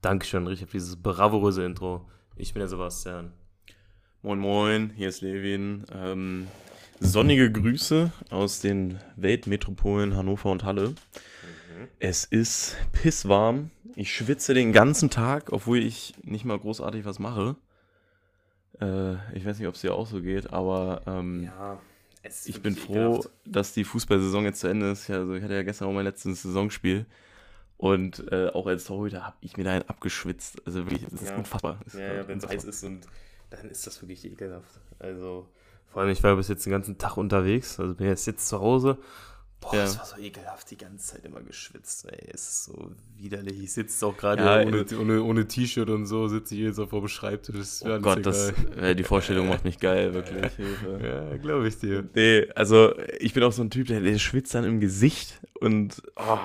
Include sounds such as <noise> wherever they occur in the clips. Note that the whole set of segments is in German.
Dankeschön, Richard, für dieses bravouröse Intro. Ich bin der Sebastian. Moin Moin, hier ist Levin. Ähm, sonnige Grüße aus den Weltmetropolen Hannover und Halle. Es ist pisswarm. Ich schwitze den ganzen Tag, obwohl ich nicht mal großartig was mache. Äh, ich weiß nicht, ob es dir auch so geht, aber ähm, Ja, ich bin froh, ekelhaft. dass die Fußballsaison jetzt zu Ende ist. Also ich hatte ja gestern auch mein letztes Saisonspiel. Und äh, auch als Torhüter habe ich mir da einen abgeschwitzt. Also wirklich, das ist Ja. unfassbar. Das ist Ja, ja, wenn es heiß ist und dann ist das wirklich ekelhaft. Also, vor allem, ich war bis jetzt den ganzen Tag unterwegs, also bin jetzt jetzt zu Hause. Boah, Ja. das war so ekelhaft, die ganze Zeit immer geschwitzt. Ey, es ist so widerlich. Ich sitze auch gerade Ja, ohne, ohne, ohne T-Shirt und so, sitze ich jetzt auf dem Schreibtisch. Das Oh Gott, das, äh, die Vorstellung macht mich geil, wirklich. <laughs> Ja, glaube ich dir. Nee, also ich bin auch so ein Typ, der, der schwitzt dann im Gesicht und oh,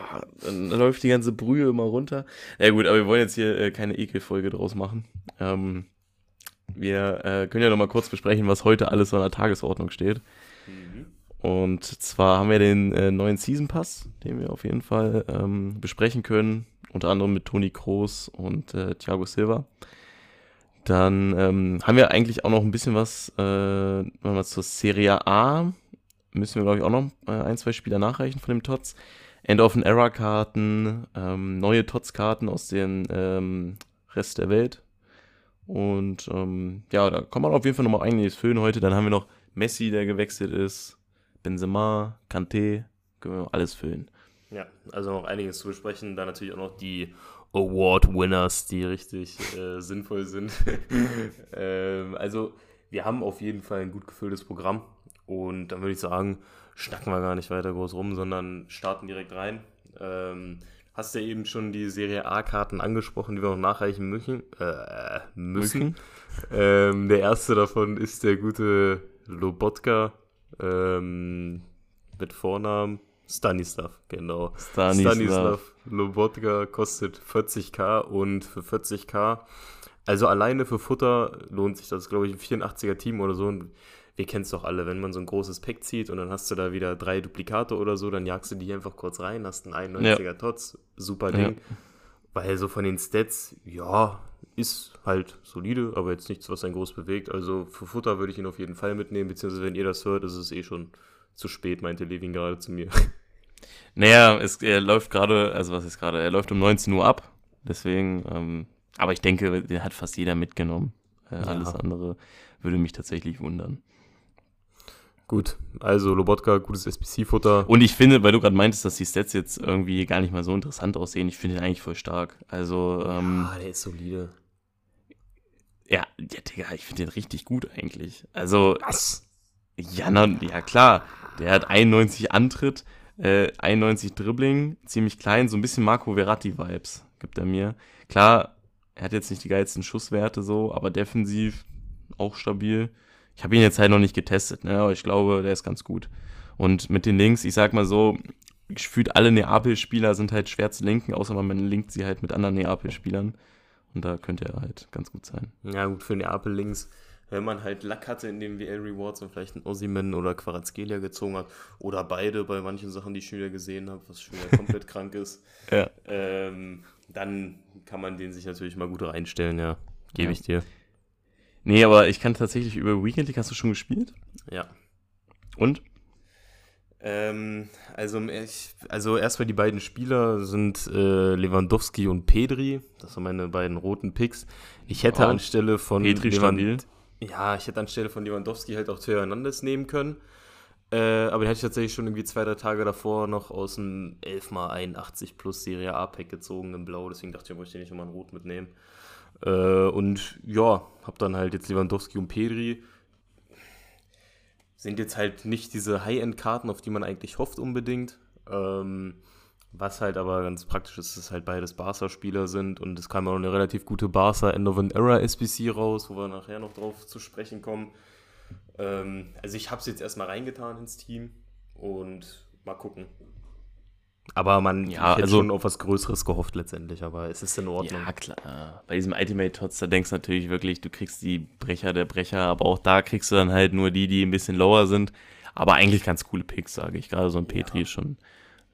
dann läuft die ganze Brühe immer runter. Ja gut, aber wir wollen jetzt hier äh, keine Ekelfolge draus machen. Ähm, wir äh, können ja noch mal kurz besprechen, was heute alles so an der Tagesordnung steht. Und zwar haben wir den äh, neuen Season Pass, den wir auf jeden Fall ähm, besprechen können. Unter anderem mit Toni Kroos und äh, Thiago Silva. Dann ähm, haben wir eigentlich auch noch ein bisschen was, äh, wenn wir zur Serie A, müssen wir glaube ich auch noch äh, ein, zwei Spieler nachreichen von dem TOTS. End of an Era Karten, ähm, neue TOTS-Karten aus dem ähm, Rest der Welt. Und ähm, ja, da kann man auf jeden Fall nochmal einiges füllen heute. Dann haben wir noch Messi, der gewechselt ist, Benzema, Kanté, können wir alles füllen. Ja, also noch einiges zu besprechen. Dann natürlich auch noch die Award-Winners, die richtig äh, sinnvoll sind. <laughs> ähm, also, wir haben auf jeden Fall ein gut gefülltes Programm. Und dann würde ich sagen, schnacken wir gar nicht weiter groß rum, sondern starten direkt rein. Ähm, hast ja eben schon die Serie A-Karten angesprochen, die wir noch nachreichen müssen. Äh, müssen. Ähm, der erste davon ist der gute Lobotka ähm, mit Vornamen Stanislav, genau. Stanislav. Lobotka kostet 40k und für 40k, also alleine für Futter lohnt sich das, glaube ich, ein 84er Team oder so. Und wir kennen es doch alle, wenn man so ein großes Pack zieht und dann hast du da wieder drei Duplikate oder so, dann jagst du die einfach kurz rein, hast einen 91er Tots, super Ding. Weil so von den Stats, ja, ist halt solide, aber jetzt nichts, was einen groß bewegt. Also für Futter würde ich ihn auf jeden Fall mitnehmen, beziehungsweise wenn ihr das hört, ist es eh schon zu spät, meinte Levin gerade zu mir. <laughs> Naja, es, er läuft gerade, also was ist gerade, er läuft um 19 Uhr ab. Deswegen, ähm, aber ich denke, den hat fast jeder mitgenommen. Äh, Ja. Alles andere würde mich tatsächlich wundern. Gut, also Lobotka, gutes SPC-Futter. Und ich finde, weil du gerade meintest, dass die Stats jetzt irgendwie gar nicht mal so interessant aussehen, ich finde ihn eigentlich voll stark. Also, ähm, Ah, der ist solide. Ja, ja, Digga, ich finde den richtig gut eigentlich. Also, Was? ja, na, ja klar, der hat 91 Antritt, äh, 91 Dribbling, ziemlich klein, so ein bisschen Marco Verratti-Vibes gibt er mir. Klar, er hat jetzt nicht die geilsten Schusswerte so, aber defensiv auch stabil. Ich habe ihn jetzt halt noch nicht getestet, ne, aber ich glaube, der ist ganz gut. Und mit den Links, ich sag mal so, gefühlt alle Neapel-Spieler sind halt schwer zu lenken, außer man linkt sie halt mit anderen Neapel-Spielern. Und da könnte er halt ganz gut sein. Ja, gut, für Neapel links. Wenn man halt Lack hatte in den WL Rewards und vielleicht einen Osimen oder Quarazgelia gezogen hat oder beide bei manchen Sachen, die ich schon wieder gesehen habe, was schon wieder <laughs> komplett krank ist, Ja. ähm, dann kann man den sich natürlich mal gut reinstellen, ja. Gebe Ja. ich dir. Nee, aber ich kann tatsächlich über Weekend League, hast du schon gespielt? Ja. Und? Ähm, also, ich, also erstmal die beiden Spieler sind äh, Lewandowski und Pedri. Das sind meine beiden roten Picks. Ich hätte Oh. anstelle von Petri stabil. Ja, ich hätte anstelle von Lewandowski halt auch Theo Hernandez nehmen können. Äh, aber den hätte ich tatsächlich schon irgendwie zwei, drei Tage davor noch aus dem 11x81 plus Serie A-Pack gezogen in Blau. Deswegen dachte ich, ich möchte nicht nochmal ein Rot mitnehmen. Äh, und ja, hab dann halt jetzt Lewandowski und Pedri. Sind jetzt halt nicht diese High-End-Karten, auf die man eigentlich hofft unbedingt. Ähm, Was halt aber ganz praktisch ist, dass halt beides Barca-Spieler sind und es kam auch eine relativ gute Barca End of an Era SBC raus, wo wir nachher noch drauf zu sprechen kommen. Ähm, also ich habe es jetzt erstmal reingetan ins Team und mal gucken. Aber man Ja, hätte also- schon auf was Größeres gehofft letztendlich, aber es ist in Ordnung. Ja, klar. Bei diesem Ultimate Tots, da denkst du natürlich wirklich, du kriegst die Brecher der Brecher, aber auch da kriegst du dann halt nur die, die ein bisschen lower sind. Aber eigentlich ganz coole Picks, sage ich. Gerade so ein Petri ist schon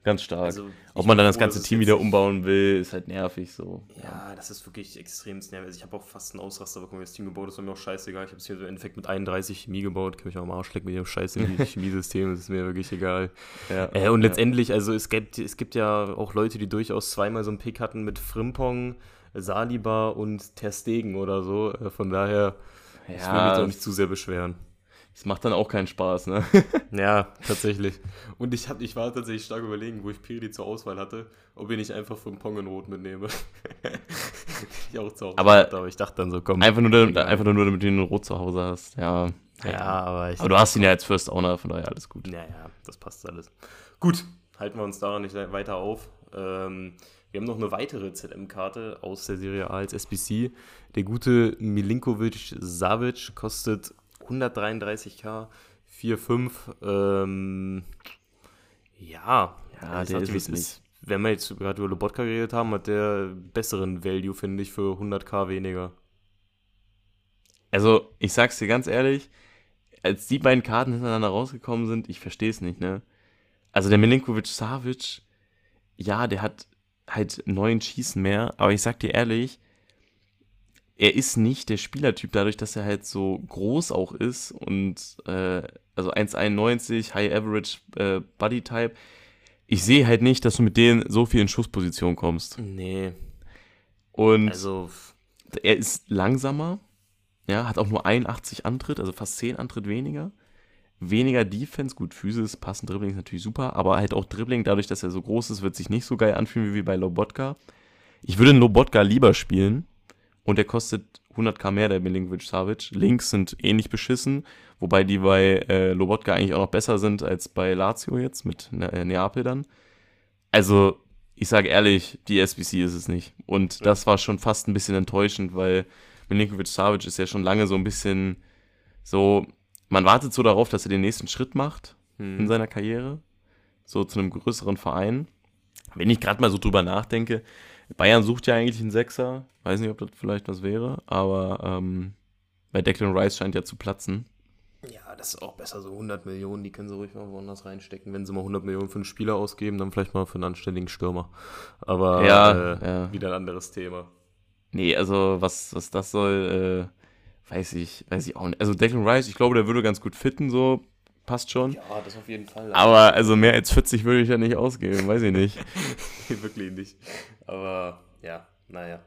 ganz stark. Also, Ob man dann das ganze Team wieder umbauen will, ist halt nervig so. Ja, das ist wirklich extrem nervig. Also ich habe auch fast einen Ausraster bekommen, das Team gebaut, das war mir auch scheißegal. Ich habe es hier so im Endeffekt mit 31 Chemie gebaut. Kann mich auch am Arsch lecken mit dem scheiß <laughs> Chemiesystem, das ist mir wirklich egal. Ja. Äh, und letztendlich, also es gibt, es gibt ja auch Leute, die durchaus zweimal so einen Pick hatten mit Frimpong, Saliba und Ter Stegen oder so. Äh, von daher, ich will mich Ja, da auch nicht zu sehr beschweren. Das macht dann auch keinen Spaß, ne? <laughs> Ja, tatsächlich. Und ich, hab, ich war tatsächlich stark überlegen, wo ich Piri zur Auswahl hatte, ob ich nicht einfach Frimpong in Rot mitnehme. <laughs> ich auch zu Hause Aber- hatte, aber ich dachte dann so, komm. Einfach nur, damit, einfach nur, damit du ihn rot zu Hause hast. Ja. Ja, aber ich. Aber du hast ihn ja als First Owner, von daher alles gut. Ja, ja, das passt alles. Gut, halten wir uns daran nicht weiter auf. Ähm, wir haben noch eine weitere ZM-Karte aus der Serie A als SBC. Der gute Milinkovic Savic kostet 133k, 4,5. Ähm, ja, Ja, ich der ist es ist. Wenn wir jetzt gerade über Lobotka geredet haben, hat der besseren Value, finde ich, für 100k weniger. Also, ich sag's dir ganz ehrlich, als die beiden Karten hintereinander rausgekommen sind, ich verstehe es nicht, ne? Also der Milinkovic Savic, ja, der hat halt neun Schießen mehr, aber ich sag dir ehrlich, er ist nicht der Spielertyp, dadurch, dass er halt so groß auch ist und äh, also 1,91, High Average äh, Body Type. Ich sehe halt nicht, dass du mit denen so viel in Schussposition kommst. Nee, Und also er ist langsamer, ja, hat auch nur 81 Antritt, also fast 10 Antritt weniger. Weniger Defense, gut, Physis, passen Dribbling ist natürlich super, aber halt auch Dribbling, dadurch, dass er so groß ist, wird sich nicht so geil anfühlen wie bei Lobotka. Ich würde einen Lobotka lieber spielen und der kostet 100k mehr, der Milinkovic Savic. Links sind ähnlich beschissen, wobei die bei äh, Lobotka eigentlich auch noch besser sind als bei Lazio jetzt mit ne äh, Neapel dann. Also, ich sage ehrlich, die SBC ist es nicht. Und das war schon fast ein bisschen enttäuschend, weil Milinkovic Savic ist ja schon lange so ein bisschen so, man wartet so darauf, dass er den nächsten Schritt macht in hm. seiner Karriere, so zu einem größeren Verein. Wenn ich gerade mal so drüber nachdenke, Bayern sucht ja eigentlich einen Sechser, weiß nicht, ob das vielleicht was wäre, aber ähm, bei Declan Rice scheint ja zu platzen. Ja, das ist auch besser, so 100 Millionen, die können sie ruhig mal woanders reinstecken. Wenn sie mal 100 Millionen für einen Spieler ausgeben, dann vielleicht mal für einen anständigen Stürmer. Aber Ja, äh, ja. wieder ein anderes Thema. Nee, also was, was das soll, äh, weiß ich, weiß ich auch nicht. Also Declan Rice, ich glaube, der würde ganz gut fitten, so passt schon. Ja, das auf jeden Fall. Aber also mehr als 40 würde ich ja nicht ausgeben, weiß ich nicht. <laughs> Wirklich nicht. Aber ja, naja.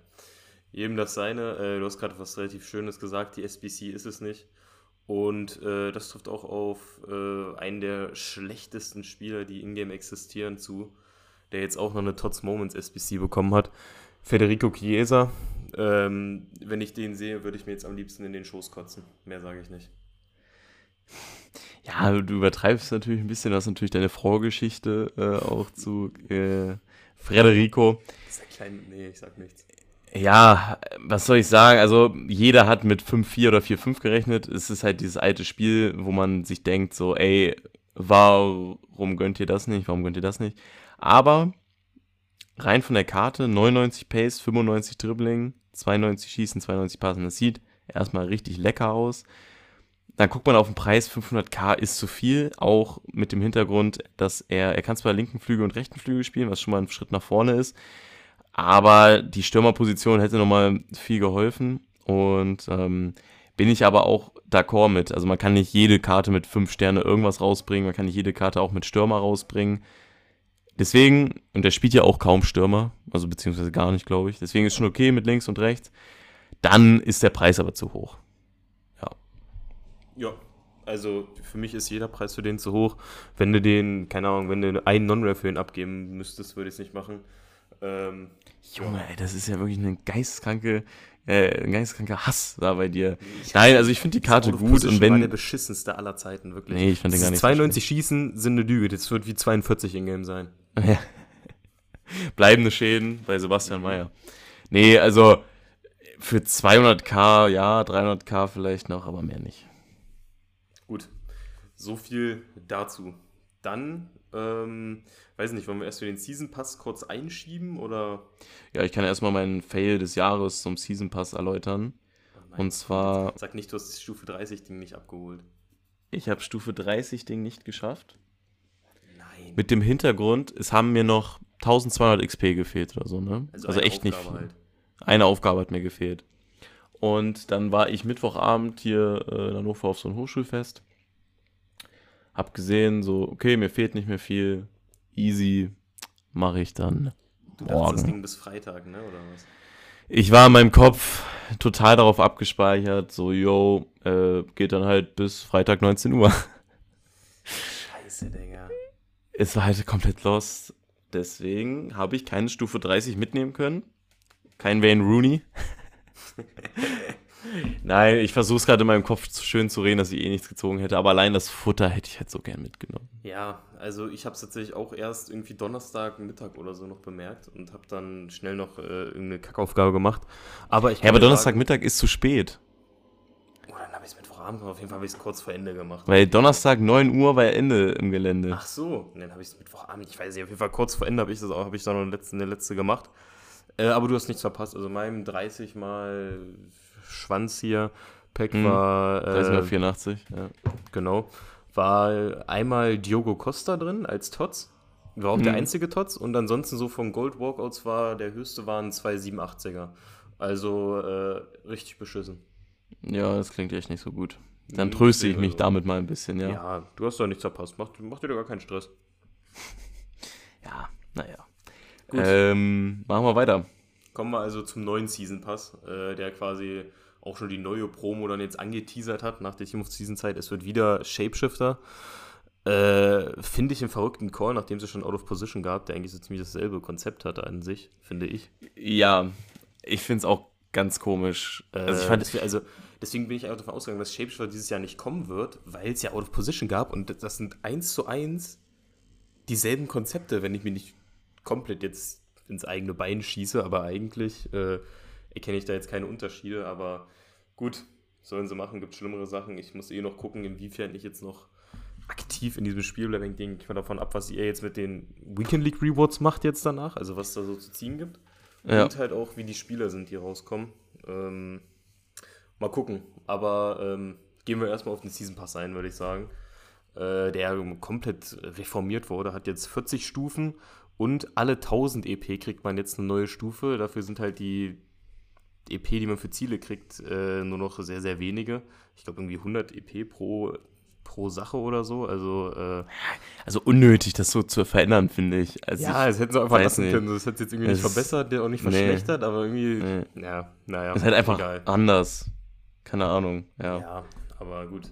Jedem das seine. Äh, du hast gerade was relativ Schönes gesagt, die SBC ist es nicht. Und äh, das trifft auch auf äh, einen der schlechtesten Spieler, die in-game existieren, zu, der jetzt auch noch eine Tots Moments SBC bekommen hat. Federico Chiesa. Ähm, wenn ich den sehe, würde ich mir jetzt am liebsten in den Schoß kotzen. Mehr sage ich nicht. Ja, du übertreibst natürlich ein bisschen, hast natürlich deine Vorgeschichte äh, auch zu äh, Federico. Das ist ein klein. Nee, ich sag nichts. Ja, was soll ich sagen? Also, jeder hat mit 5-4 oder 4-5 gerechnet. Es ist halt dieses alte Spiel, wo man sich denkt, so, ey, warum gönnt ihr das nicht? Warum gönnt ihr das nicht? Aber rein von der Karte, 99 Pace, 95 Dribbling, 92 Schießen, 92 Passen. Das sieht erstmal richtig lecker aus. Dann guckt man auf den Preis, 500k ist zu viel, auch mit dem Hintergrund, dass er, er kann zwar linken Flügel und rechten Flügel spielen, was schon mal ein Schritt nach vorne ist, aber die Stürmerposition hätte nochmal viel geholfen und ähm, bin ich aber auch d'accord mit. Also man kann nicht jede Karte mit 5 Sterne irgendwas rausbringen, man kann nicht jede Karte auch mit Stürmer rausbringen. Deswegen, und der spielt ja auch kaum Stürmer, also beziehungsweise gar nicht, glaube ich. Deswegen ist schon okay mit links und rechts. Dann ist der Preis aber zu hoch. Ja, also für mich ist jeder Preis für den zu hoch. Wenn du den, keine Ahnung, wenn du einen Non-Rare für ihn abgeben müsstest, würde ich es nicht machen. Ähm, Junge, ey, das ist ja wirklich eine geisteskranke, äh, ein geisteskranker Hass da bei dir. Nein, also ich finde die Karte gut und wenn. beschissenste aller Zeiten, wirklich. Nee, ich fand den gar nicht so 92 Schießen sind eine Lüge, das wird wie 42 in-game sein. <laughs> Ja. Bleibende Schäden bei Sebastian Mayer. Nee, also für 200k, ja, 300k vielleicht noch, aber mehr nicht. So viel dazu. Dann, ähm, weiß nicht, wollen wir erst für den Season Pass kurz einschieben oder? Ja, ich kann erstmal meinen Fail des Jahres zum Season Pass erläutern. Oh Und zwar, Sag nicht, du hast das Stufe 30 Ding nicht abgeholt. ich habe Stufe 30 Ding nicht geschafft. Nein. Mit dem Hintergrund, es haben mir noch 1200 XP gefehlt oder so, ne? Also, eine echt nicht Aufgabe viel. halt. Eine Aufgabe hat mir gefehlt. Und dann war ich Mittwochabend hier äh, in Hannover auf so ein Hochschulfest. Hab gesehen, so, okay, mir fehlt nicht mehr viel. Easy, mache ich dann. Du dachtest, das Morgen. ging bis Freitag, ne? Oder was? Ich war in meinem Kopf total darauf abgespeichert, so, yo, äh, geht dann halt bis Freitag 19 Uhr. Scheiße, Digga. Es war halt komplett lost. Deswegen habe ich keine Stufe 30 mitnehmen können. Kein Wayne Rooney. <laughs> Nein, ich versuche es gerade in meinem Kopf zu schön zu reden, dass ich eh nichts gezogen hätte. Aber allein das Futter hätte ich halt so gern mitgenommen. Ja, also ich habe es tatsächlich auch erst irgendwie Donnerstag Mittag oder so noch bemerkt und habe dann schnell noch äh, irgendeine Kackaufgabe gemacht. Aber ich Ja, aber kann dir Donnerstagmittag ist zu spät. Oh, dann habe ich es Mittwochabend gemacht. Auf jeden Fall habe ich es kurz vor Ende gemacht. Weil Donnerstag 9 Uhr war Ende im Gelände. Ach so, und dann habe ich es Mittwochabend. Ich weiß nicht, auf jeden Fall kurz vor Ende habe ich das auch, habe ich dann noch eine letzte, eine letzte gemacht. Äh, aber du hast nichts verpasst. Also meinem 30 mal Schwanz hier, Pack Hm, war. 30 Äh, mal 84. Ja. Genau. War einmal Diogo Costa drin als Tots. War auch der Mhm. einzige Tots. Und ansonsten so von Gold Walkouts war der höchste waren zwei 87er. Also äh, richtig beschissen. ja, das klingt echt nicht so gut. Dann Mhm, tröste ich mich also- damit mal ein bisschen, ja. Ja, du hast doch nichts verpasst. Mach, mach dir doch gar keinen Stress. <laughs> Ja, naja. Gut. Ähm, machen wir weiter. Kommen wir also zum neuen Season Pass, äh, der quasi auch schon die neue Promo dann jetzt angeteasert hat nach der Team of Season Zeit. Es wird wieder Shapeshifter. Äh, finde ich einen verrückten Call, nachdem es schon Out of Position gab, der eigentlich so ziemlich dasselbe Konzept hatte an sich, finde ich. Ja, ich finde es auch ganz komisch. Also, Also ich fand, das, also deswegen bin ich auch davon ausgegangen, dass Shapeshifter dieses Jahr nicht kommen wird, weil es ja Out of Position gab und das sind eins zu eins dieselben Konzepte, wenn ich mir nicht komplett jetzt ins eigene Bein schieße, aber eigentlich äh, erkenne ich da jetzt keine Unterschiede, aber gut, sollen sie machen, gibt schlimmere Sachen. Ich muss eh noch gucken, inwiefern ich jetzt noch aktiv in diesem Spiel bleibe. Ich denke mal davon ab, was ihr jetzt mit den Weekend League Rewards macht jetzt danach, also was da so zu ziehen gibt. Ja. Und halt auch, wie die Spieler sind, die rauskommen. Ähm, mal gucken. Aber ähm, gehen wir erstmal auf den Season Pass ein, würde ich sagen. Äh, der komplett reformiert wurde, hat jetzt 40 Stufen und alle 1000 EP kriegt man jetzt eine neue Stufe. Dafür sind halt die EP, die man für Ziele kriegt, äh, nur noch sehr, sehr wenige. Ich glaube irgendwie 100 EP pro, pro Sache oder so. Also äh, also unnötig, das so zu verändern, finde ich. Also ja, ich, es hätten sie einfach lassen nicht. können. Das hätte jetzt irgendwie nicht Es- verbessert, der auch nicht nee. verschlechtert, aber irgendwie, Nee. ja, naja. ist halt einfach Egal. anders. Keine Ahnung, ja. Ja, aber gut.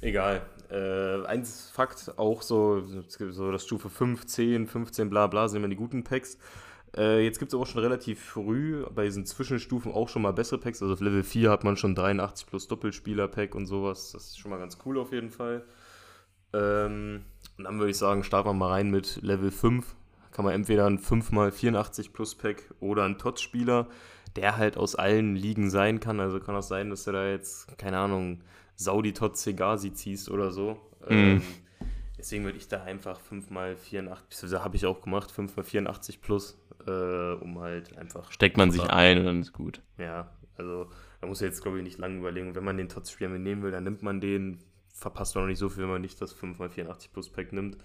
Egal. Äh, eins Fakt auch so, es gibt so das Stufe 5, 10, 15, bla bla, sind immer die guten Packs. Äh, jetzt gibt es auch schon relativ früh bei diesen Zwischenstufen auch schon mal bessere Packs. Also auf Level 4 hat man schon 83 plus Doppelspieler-Pack und sowas. Das ist schon mal ganz cool auf jeden Fall. Ähm, und dann würde ich sagen, starten wir mal rein mit Level 5. Kann man entweder ein 5x84 plus Pack oder ein TOTS-Spieler, der halt aus allen Ligen sein kann. Also kann auch sein, dass du da jetzt, keine Ahnung, Saudi Tots Segasi ziehst oder so. Ähm, deswegen würde ich da einfach 5x84, beziehungsweise habe ich auch gemacht, 5x84 plus, äh, um halt einfach Steckt man sich ein und dann ist gut. ja, also da muss ich jetzt, glaube ich, nicht lange überlegen. Wenn man den Tots-Spieler mitnehmen will, dann nimmt man den. Verpasst man noch nicht so viel, wenn man nicht das 5x84 Plus Pack nimmt.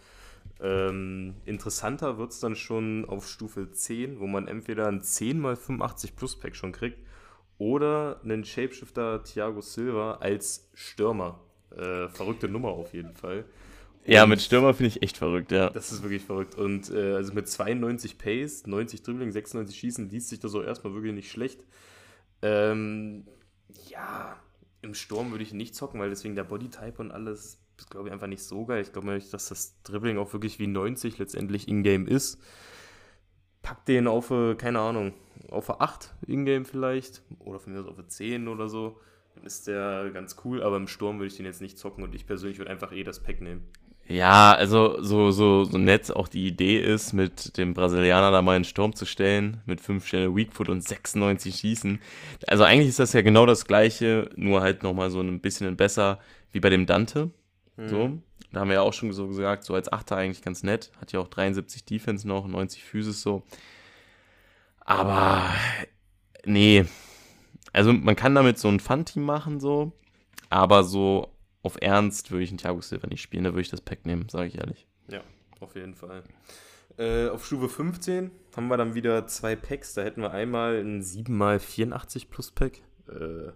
Ähm, interessanter wird es dann schon auf Stufe 10, wo man entweder ein 10x85 Plus Pack schon kriegt oder einen Shapeshifter Thiago Silva als Stürmer. Äh, verrückte Nummer auf jeden Fall. Ja, mit Stürmer finde ich echt verrückt, ja. das ist wirklich verrückt. Und äh, also mit 92 Pace, 90 Dribbling, 96 Schießen liest sich das auch erstmal wirklich nicht schlecht. Ähm, ja, im Sturm würde ich ihn nicht zocken, weil deswegen der Bodytype und alles ist, glaube ich, einfach nicht so geil. Ich glaube nicht, dass das Dribbling auch wirklich wie 90 letztendlich in-game ist. Pack den auf, keine Ahnung, auf eine 8 in-game vielleicht. Oder von mir aus auf eine 10 oder so. Dann ist der ganz cool, aber im Sturm würde ich den jetzt nicht zocken und ich persönlich würde einfach eh das Pack nehmen. Ja, also so, so, so nett auch die Idee ist, mit dem Brasilianer da mal in den Sturm zu stellen, mit 5 Sterne Weakfoot und 96 Schießen. Also eigentlich ist das ja genau das gleiche, nur halt nochmal so ein bisschen besser wie bei dem Dante. Mhm. So. Da haben wir ja auch schon so gesagt, so als Achter eigentlich ganz nett. Hat ja auch 73 Defense noch, 90 Physis so. Aber nee. Also man kann damit so ein Fun-Team machen, so. Aber so auf Ernst würde ich einen Thiago Silva nicht spielen, da würde ich das Pack nehmen, sage ich ehrlich. Ja, auf jeden Fall. Äh, auf Stufe 15 haben wir dann wieder zwei Packs. Da hätten wir einmal ein 7x84 Plus Pack. Äh,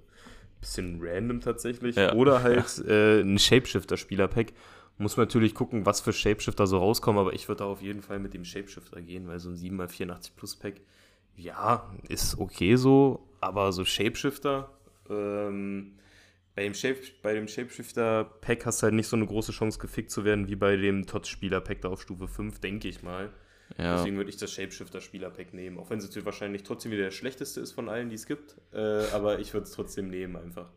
bisschen random tatsächlich. Ja. Oder halt <laughs> äh, ein Shapeshifter-Spieler-Pack. Muss man natürlich gucken, was für Shapeshifter so rauskommen, aber ich würde da auf jeden Fall mit dem Shapeshifter gehen, weil so ein 7x84 Plus Pack, ja, ist okay so, aber so Shapeshifter, ähm, bei dem, Shape, bei dem Shapeshifter-Pack hast du halt nicht so eine große Chance gefickt zu werden wie bei dem TOTS-Spieler-Pack da auf Stufe 5, denke ich mal. Ja. Deswegen würde ich das Shapeshifter-Spieler-Pack nehmen. Auch wenn es natürlich wahrscheinlich trotzdem wieder der schlechteste ist von allen, die es gibt. Äh, aber ich würde es trotzdem nehmen einfach.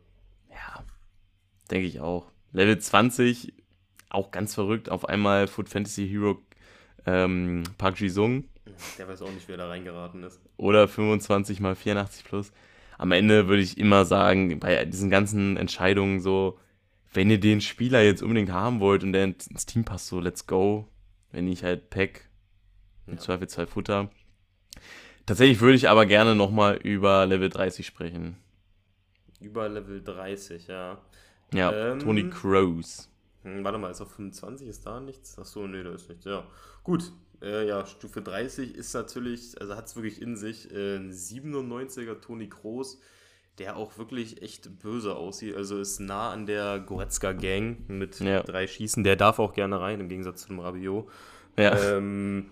Ja, denke ich auch. Level 20, auch ganz verrückt. Auf einmal Food Fantasy Hero ähm, Park Ji-sung Der weiß auch nicht, wer da reingeraten ist. oder 25 mal 84 plus. Am Ende würde ich immer sagen, bei diesen ganzen Entscheidungen so, wenn ihr den Spieler jetzt unbedingt haben wollt und der ins Team passt, so let's go. Wenn nicht halt Pack, im Ja. Zweifelsfall Futter. Tatsächlich würde ich aber gerne nochmal über Level 30 sprechen. Über Level 30, ja. Ja, Ähm, Tony Crows. Hm, warte mal, ist auf 25? Ist da nichts? Achso, nee, da ist nichts. Ja. Gut. Äh, ja, Stufe 30 ist natürlich, also hat es wirklich in sich, äh, ein 97er Toni Kroos, der auch wirklich echt böse aussieht. Also ist nah an der Goretzka Gang mit Ja. drei Schießen. Der darf auch gerne rein, im Gegensatz zu dem Rabiot. Ja. Ähm,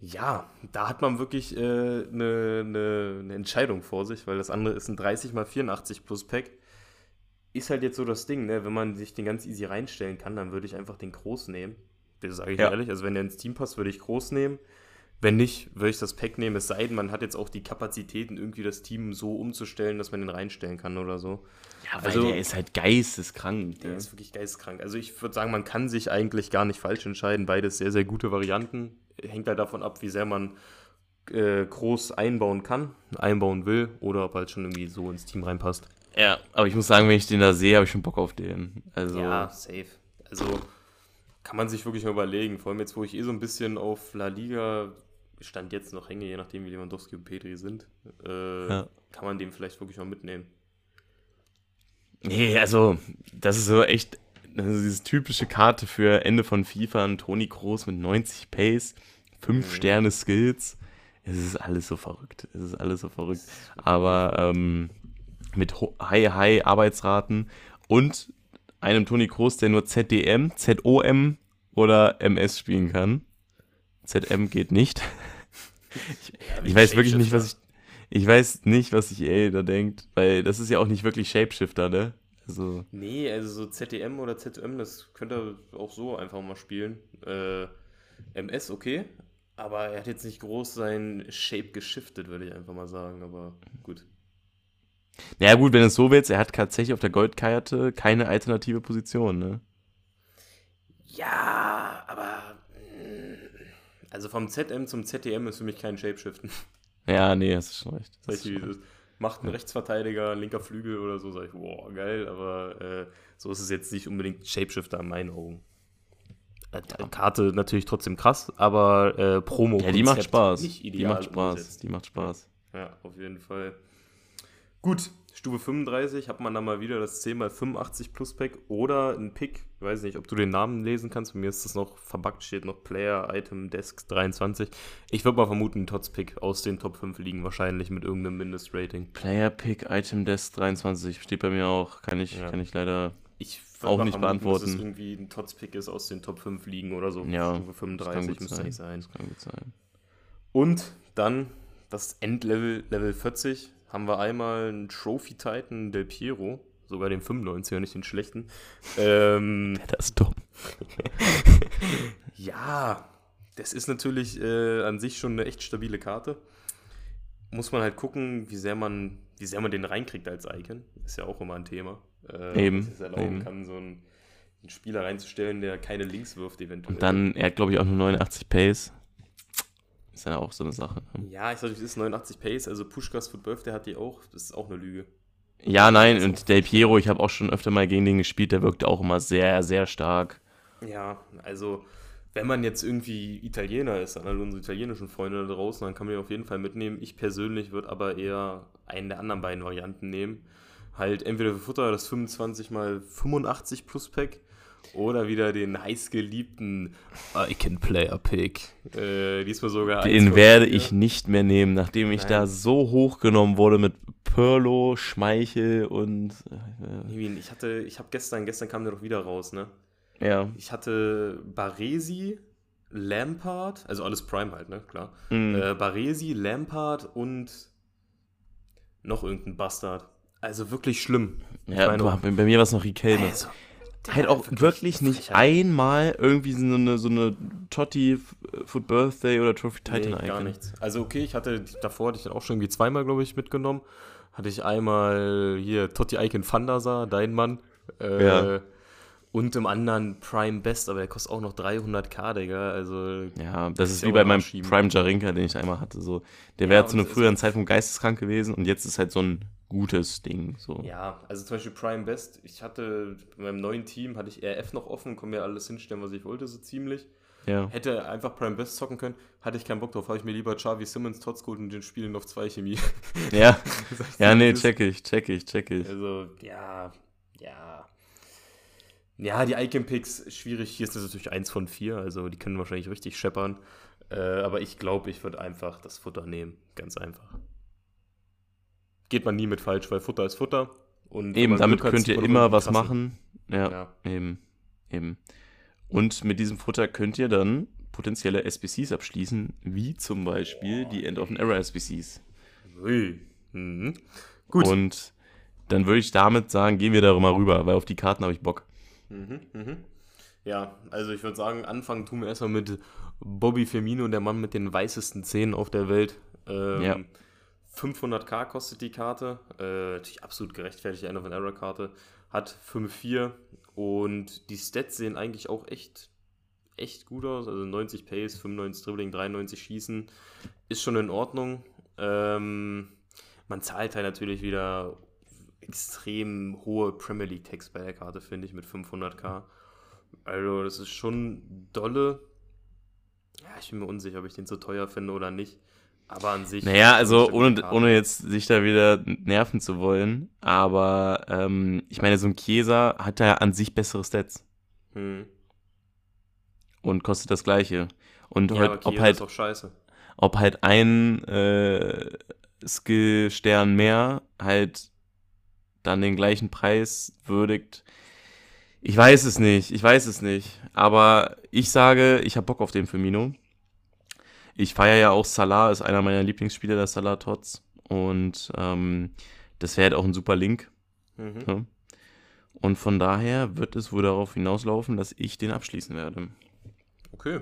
ja, da hat man wirklich eine äh, ne, ne, ne Entscheidung vor sich, weil das andere ist ein 30 x 84 plus Pack. Ist halt jetzt so das Ding, ne? wenn man sich den ganz easy reinstellen kann, dann würde ich einfach den Groß nehmen. Das sage ich Ja. ehrlich. Also wenn der ins Team passt, würde ich Groß nehmen. Wenn nicht, würde ich das Pack nehmen. Es sei denn, man hat jetzt auch die Kapazitäten, irgendwie das Team so umzustellen, dass man den reinstellen kann oder so. Ja, weil Also- der ist halt geisteskrank. Der Der ist wirklich geisteskrank. Also ich würde sagen, man kann sich eigentlich gar nicht falsch entscheiden. Beides sehr, sehr gute Varianten. Hängt halt davon ab, wie sehr man äh, groß einbauen kann, einbauen will oder ob halt schon irgendwie so ins Team reinpasst. ja, aber ich muss sagen, wenn ich den da sehe, habe ich schon Bock auf den. Also, Ja, safe. Also kann man sich wirklich mal überlegen. Vor allem jetzt, wo ich eh so ein bisschen auf La Liga Stand jetzt noch hänge, je nachdem wie Lewandowski und Petri sind, äh, Ja. kann man den vielleicht wirklich mal mitnehmen. nee, also, das ist so echt, das ist diese typische Karte für Ende von FIFA, ein Toni Kroos mit 90 Pace, 5 Mhm. Sterne Skills. Es ist alles so verrückt. Es ist alles so verrückt. Aber ähm, mit high, high Arbeitsraten und einem Toni Kroos, der nur ZDM, ZOM oder MS spielen kann. ZM geht nicht. Ich weiß wirklich nicht, was ich. Ich weiß nicht, was sich EA da denkt, weil das ist ja auch nicht wirklich Shapeshifter, ne? Also, Nee, also so ZDM oder ZM, das könnt ihr auch so einfach mal spielen. Äh, MS, okay. Aber er hat jetzt nicht groß sein Shape geschiftet, würde ich einfach mal sagen. Aber gut. Naja, gut, wenn es so willst, er hat tatsächlich auf der Goldkarte keine alternative Position, ne? Ja, aber. mh, Also vom ZM zum ZDM ist für mich kein Shapeshiften. Ja, nee, hast du schon recht. Das ist wie schon es ist. Macht ein Rechtsverteidiger, ein linker Flügel oder so, sag ich, boah, geil, aber äh, so ist es jetzt nicht unbedingt Shapeshifter in meinen Augen. Äh, Karte natürlich trotzdem krass, aber äh, Promo. ja, die macht Spaß. Nicht Die macht Spaß. umgesetzt. Die macht Spaß. Ja, auf jeden Fall. Gut, Stufe 35 hat man dann mal wieder das 10x85 Plus Pack oder ein Pick. Ich weiß nicht, ob du den Namen lesen kannst. Bei mir ist das noch verbuggt, steht noch Player, Item, Desk 23. Ich würde mal vermuten, ein Tots-Pick aus den Top 5 liegen, wahrscheinlich mit irgendeinem Mindestrating. Player Pick Item Desk 23 steht bei mir auch. Kann ich, Ja. kann ich leider. Ich Auch nicht vermuten, beantworten. Dass es irgendwie ein Tots-Pick ist aus den Top 5 liegen oder so. Ja, Stufe Das kann 35 gut müsste sein. nicht sein. Das kann gut sein. Und dann das Endlevel, Level 40, haben wir einmal einen Trophy Titan Del Piero, sogar den 95er, nicht den schlechten. Ähm, <laughs> Das ist <laughs> dumm. ja, das ist natürlich äh, an sich schon eine echt stabile Karte. Muss man halt gucken, wie sehr man, wie sehr man den reinkriegt als Icon. Ist ja auch immer ein Thema. Äh, Eben, es erlauben eben. kann, so ein einen Spieler reinzustellen, der keine Links wirft, eventuell. Und dann, er hat glaube ich auch nur 89 Pace. Ist ja auch so eine Sache. ne? Ja, ich sag, es ist 89 Pace, also Pushkas Football, der hat die auch. Das ist auch eine Lüge. Ja, nein, und Del Piero, ich habe auch schon öfter mal gegen den gespielt, der wirkte auch immer sehr, sehr stark. Ja, also wenn man jetzt irgendwie Italiener ist, an alle unsere italienischen Freunde da draußen, dann kann man ihn auf jeden Fall mitnehmen. Ich persönlich würde aber eher einen der anderen beiden Varianten nehmen. Halt entweder für Futter das 25 mal 85 Plus Pack oder wieder den heißgeliebten Icon Player Pick. Äh, diesmal sogar Den werde ich nicht mehr nehmen, nachdem ich Nein. da so hochgenommen wurde mit Pirlo, Schmeichel und äh, Ich hatte, ich habe gestern, gestern kam der doch wieder raus, ne? ja. Ich hatte Baresi, Lampard, also alles Prime halt, ne? Klar. Mhm. Äh, Baresi, Lampard und noch irgendein Bastard. Also wirklich schlimm. Ja meine, bei mir war es noch Riquelme. Also, halt auch wirklich nicht Frechheit. einmal irgendwie so eine, so eine Totti Foot Birthday oder Trophy Titan nee, gar nichts. Also okay, ich hatte, davor hatte ich dann auch schon irgendwie zweimal, glaube ich, mitgenommen. Hatte ich einmal hier Totti Icon Fandasa, dein Mann. Äh, Ja. Und im anderen Prime Best, aber der kostet auch noch 300k, Digga. Also Ja, das ist wie bei ein meinem. Prime Jarinka, den ich einmal hatte. So. Der Ja, wäre zu einem ist- früheren Zeitpunkt geisteskrank gewesen und jetzt ist halt so ein gutes Ding. So. Ja, also zum Beispiel Prime Best. Ich hatte bei meinem neuen Team hatte ich RF noch offen, konnte mir alles hinstellen, was ich wollte, so ziemlich. Ja. Hätte einfach Prime Best zocken können, hatte ich keinen Bock drauf. Habe ich mir lieber Xavi Simmons Tots geholt und den Spielen auf 2 Chemie. Ja, <laughs> ja nee, check ich, check ich, check ich. Also, ja, ja. Ja, die Icon Picks, schwierig. Hier ist das natürlich eins von vier, also die können wahrscheinlich richtig scheppern. Äh, aber ich glaube, ich würde einfach das Futter nehmen. Ganz einfach. Geht man nie mit falsch, weil Futter ist Futter. Und Eben, damit könnt ihr immer was machen. Ja, Ja. eben, eben. Und mit diesem Futter könnt ihr dann potenzielle SBCs abschließen, wie zum Beispiel die End of an Era SBCs. Ui. Mhm. Gut. Und dann würde ich damit sagen, gehen wir darüber rüber, weil auf die Karten habe ich Bock. Mhm, mhm. Ja, also ich würde sagen, anfangen tun wir erstmal mit Bobby Firmino, der Mann mit den weißesten Zähnen auf der Welt. Ähm, Ja. 500k kostet die Karte. Äh, natürlich absolut gerechtfertigt, eine von Error Karte. Hat 5,4 und die Stats sehen eigentlich auch echt, echt gut aus. Also 90 Pace, 95 Dribbling, 93 Schießen. Ist schon in Ordnung. Ähm, man zahlt halt natürlich wieder extrem hohe Premier League Tax bei der Karte, finde ich, mit 500k. Also, das ist schon dolle. Ja, ich bin mir unsicher, ob ich den so teuer finde oder nicht. Aber an sich. Naja, also ohne, ohne jetzt sich da wieder nerven zu wollen, aber ähm, ich meine, so ein Chiesa hat ja an sich bessere Stats Hm. und kostet das gleiche. Und Ja, halt, aber ob, halt, ist auch scheiße. ob halt ein äh, Skill-Stern mehr halt dann den gleichen Preis würdigt. Ich weiß es nicht, ich weiß es nicht. Aber ich sage, ich habe Bock auf den Firmino. Ich feiere ja auch Salah, ist einer meiner Lieblingsspieler, der Salah Tots. Und ähm, das wäre halt auch ein super Link. Mhm. Ja. Und von daher wird es wohl darauf hinauslaufen, dass ich den abschließen werde. Okay,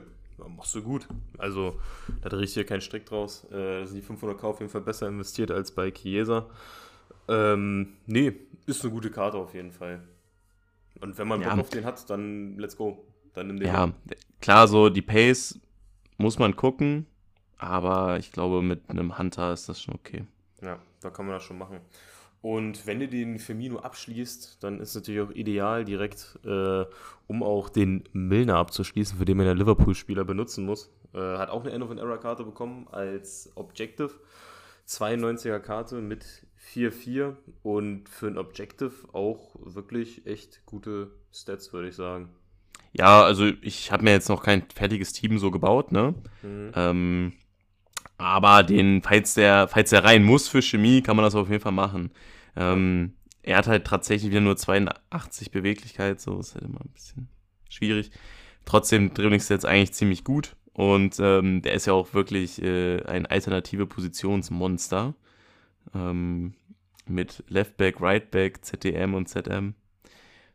machst du gut. Also, da drehe ich hier keinen Strick draus. Äh, sind die 500k auf jeden Fall besser investiert als bei Chiesa. Ähm, nee, ist eine gute Karte auf jeden Fall. Und wenn man Ja. Bock auf den hat, dann let's go. Dann nimm den. Ja, klar, so die Pace muss man gucken, aber ich glaube, mit einem Hunter ist das schon okay. Ja, da kann man das schon machen. Und wenn du den Firmino abschließt, dann ist es natürlich auch ideal direkt, äh, um auch den Milner abzuschließen, für den man ja Liverpool-Spieler benutzen muss. Äh, hat auch eine End of an Error Karte bekommen als Objective. 92er Karte mit 4-4 und für ein Objective auch wirklich echt gute Stats, würde ich sagen. Ja, also ich habe mir jetzt noch kein fertiges Team so gebaut, ne? Mhm. Ähm, aber den, falls der, falls der rein muss für Chemie, kann man das auf jeden Fall machen. Ähm, er hat halt tatsächlich wieder nur 82 Beweglichkeit, so ist halt immer ein bisschen schwierig. Trotzdem Dribblingstats eigentlich ziemlich gut und ähm, der ist ja auch wirklich äh, ein alternative Positionsmonster ähm, mit Leftback, Rightback, ZDM und ZM.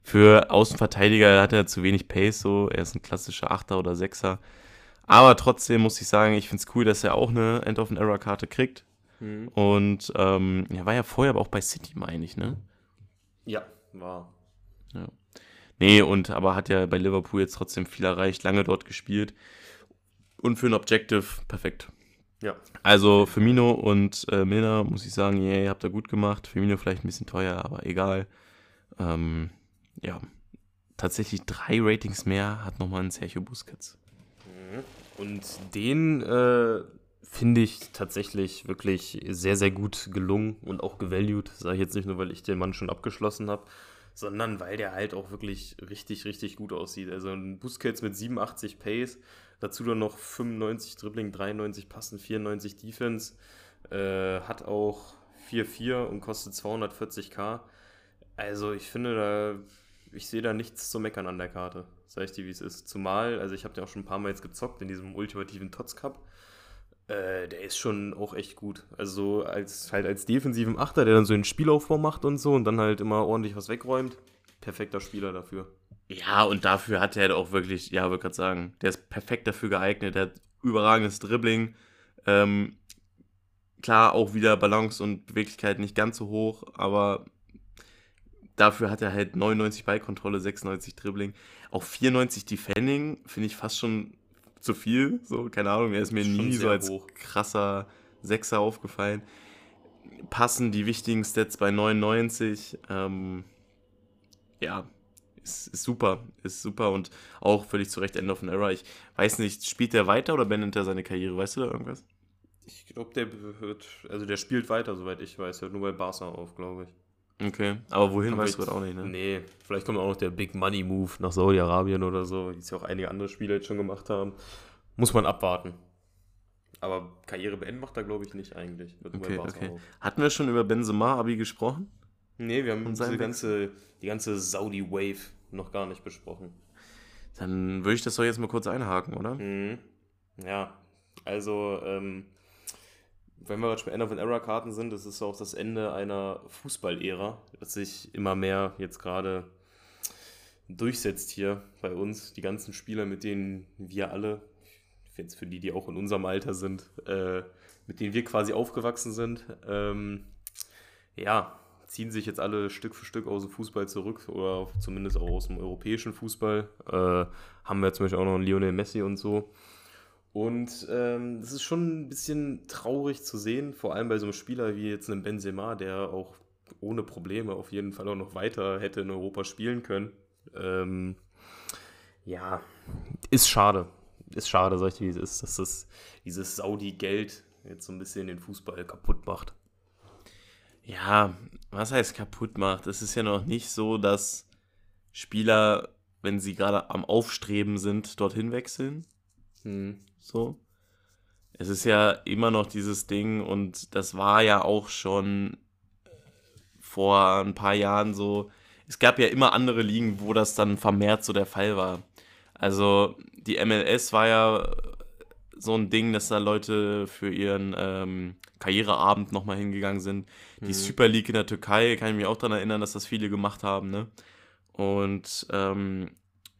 Für Außenverteidiger hat er zu wenig Pace, so er ist ein klassischer Achter oder Sechser. Aber trotzdem muss ich sagen, ich finde es cool, dass er auch eine End of an Error Karte kriegt. Mhm. Und ähm, er war ja vorher aber auch bei City, meine ich, ne? Ja, war. Nee, und aber hat ja bei Liverpool jetzt trotzdem viel erreicht, lange dort gespielt. Und für ein Objective perfekt. Ja. Also Firmino und äh, Milner, muss ich sagen, yeah, habt ihr gut gemacht. Firmino vielleicht ein bisschen teuer, aber egal. Ähm, ja, tatsächlich drei Ratings mehr hat nochmal ein Sergio Busquets. Mhm. Und den äh, finde ich tatsächlich wirklich sehr, sehr gut gelungen und auch gevalued. Sage ich jetzt nicht nur, weil ich den Mann schon abgeschlossen habe, sondern weil der halt auch wirklich richtig, richtig gut aussieht. Also ein Busquets mit 87 Pace, dazu dann noch 95 Dribbling, 93 Passen, 94 Defense, äh, hat auch 4-4 und kostet 240k. Also ich finde da, ich sehe da nichts zu meckern an der Karte, sag ich dir, wie es ist. Zumal, also ich habe den auch schon ein paar Mal jetzt gezockt in diesem ultimativen Tots Cup. Äh, der ist schon auch echt gut. Also als halt als defensiven Achter, der dann so einen Spielaufbau macht und so und dann halt immer ordentlich was wegräumt. Perfekter Spieler dafür. Ja, und dafür hat er halt auch wirklich, ja, würde gerade sagen, der ist perfekt dafür geeignet. Der hat überragendes Dribbling. Ähm, klar, auch wieder Balance und Beweglichkeit nicht ganz so hoch, aber dafür hat er halt 99 Ballkontrolle, 96 Dribbling. Auch 94 Defending finde ich fast schon zu viel. So, keine Ahnung, er ist mir ist nie so als hoch. krasser Sechser aufgefallen. Passen die wichtigen Stats bei 99. Ähm, ja, ist, ist, super, ist super und auch völlig zu Recht End of an Era. Ich weiß nicht, spielt der weiter oder beendet er seine Karriere? Weißt du da irgendwas? Ich glaube, der wird, also der spielt weiter, soweit ich weiß. Hört nur bei Barca auf, glaube ich. Okay, aber wohin aber weißt du auch nicht, ne? Nee, vielleicht kommt auch noch der Big Money Move nach Saudi-Arabien oder so, wie es ja auch einige andere Spieler jetzt schon gemacht haben. Muss man abwarten. Aber Karriere beenden macht er, glaube ich, nicht eigentlich. Okay, okay. Hatten wir schon über Benzema, Abi gesprochen? Nee, wir haben diese ganze, die ganze Saudi-Wave noch gar nicht besprochen. Dann würde ich das doch jetzt mal kurz einhaken, oder? Mhm. Ja, also ähm, wenn wir gerade bei End of an Era Karten sind, das ist auch das Ende einer Fußballära, das sich immer mehr jetzt gerade durchsetzt hier bei uns. Die ganzen Spieler, mit denen wir alle, jetzt für die, die auch in unserem Alter sind, äh, mit denen wir quasi aufgewachsen sind, ähm, ja, ziehen sich jetzt alle Stück für Stück aus dem Fußball zurück oder zumindest auch aus dem europäischen Fußball. Äh, haben wir zum Beispiel auch noch einen Lionel Messi und so. Und ähm, das ist schon ein bisschen traurig zu sehen, vor allem bei so einem Spieler wie jetzt einem Benzema, der auch ohne Probleme auf jeden Fall auch noch weiter hätte in Europa spielen können. Ähm, ja, ist schade. Ist schade, sag ich dir, wie es ist, dass das, dieses Saudi-Geld jetzt so ein bisschen den Fußball kaputt macht. Ja, was heißt kaputt macht? Es ist ja noch nicht so, dass Spieler, wenn sie gerade am Aufstreben sind, dorthin wechseln. Hm. So. Es ist ja immer noch dieses Ding und das war ja auch schon vor ein paar Jahren so. Es gab ja immer andere Ligen, wo das dann vermehrt so der Fall war. Also die MLS war ja so ein Ding, dass da Leute für ihren ähm, Karriereabend nochmal hingegangen sind. Die mhm. Super League in der Türkei, kann ich mich auch daran erinnern, dass das viele gemacht haben. Ne? Und ähm,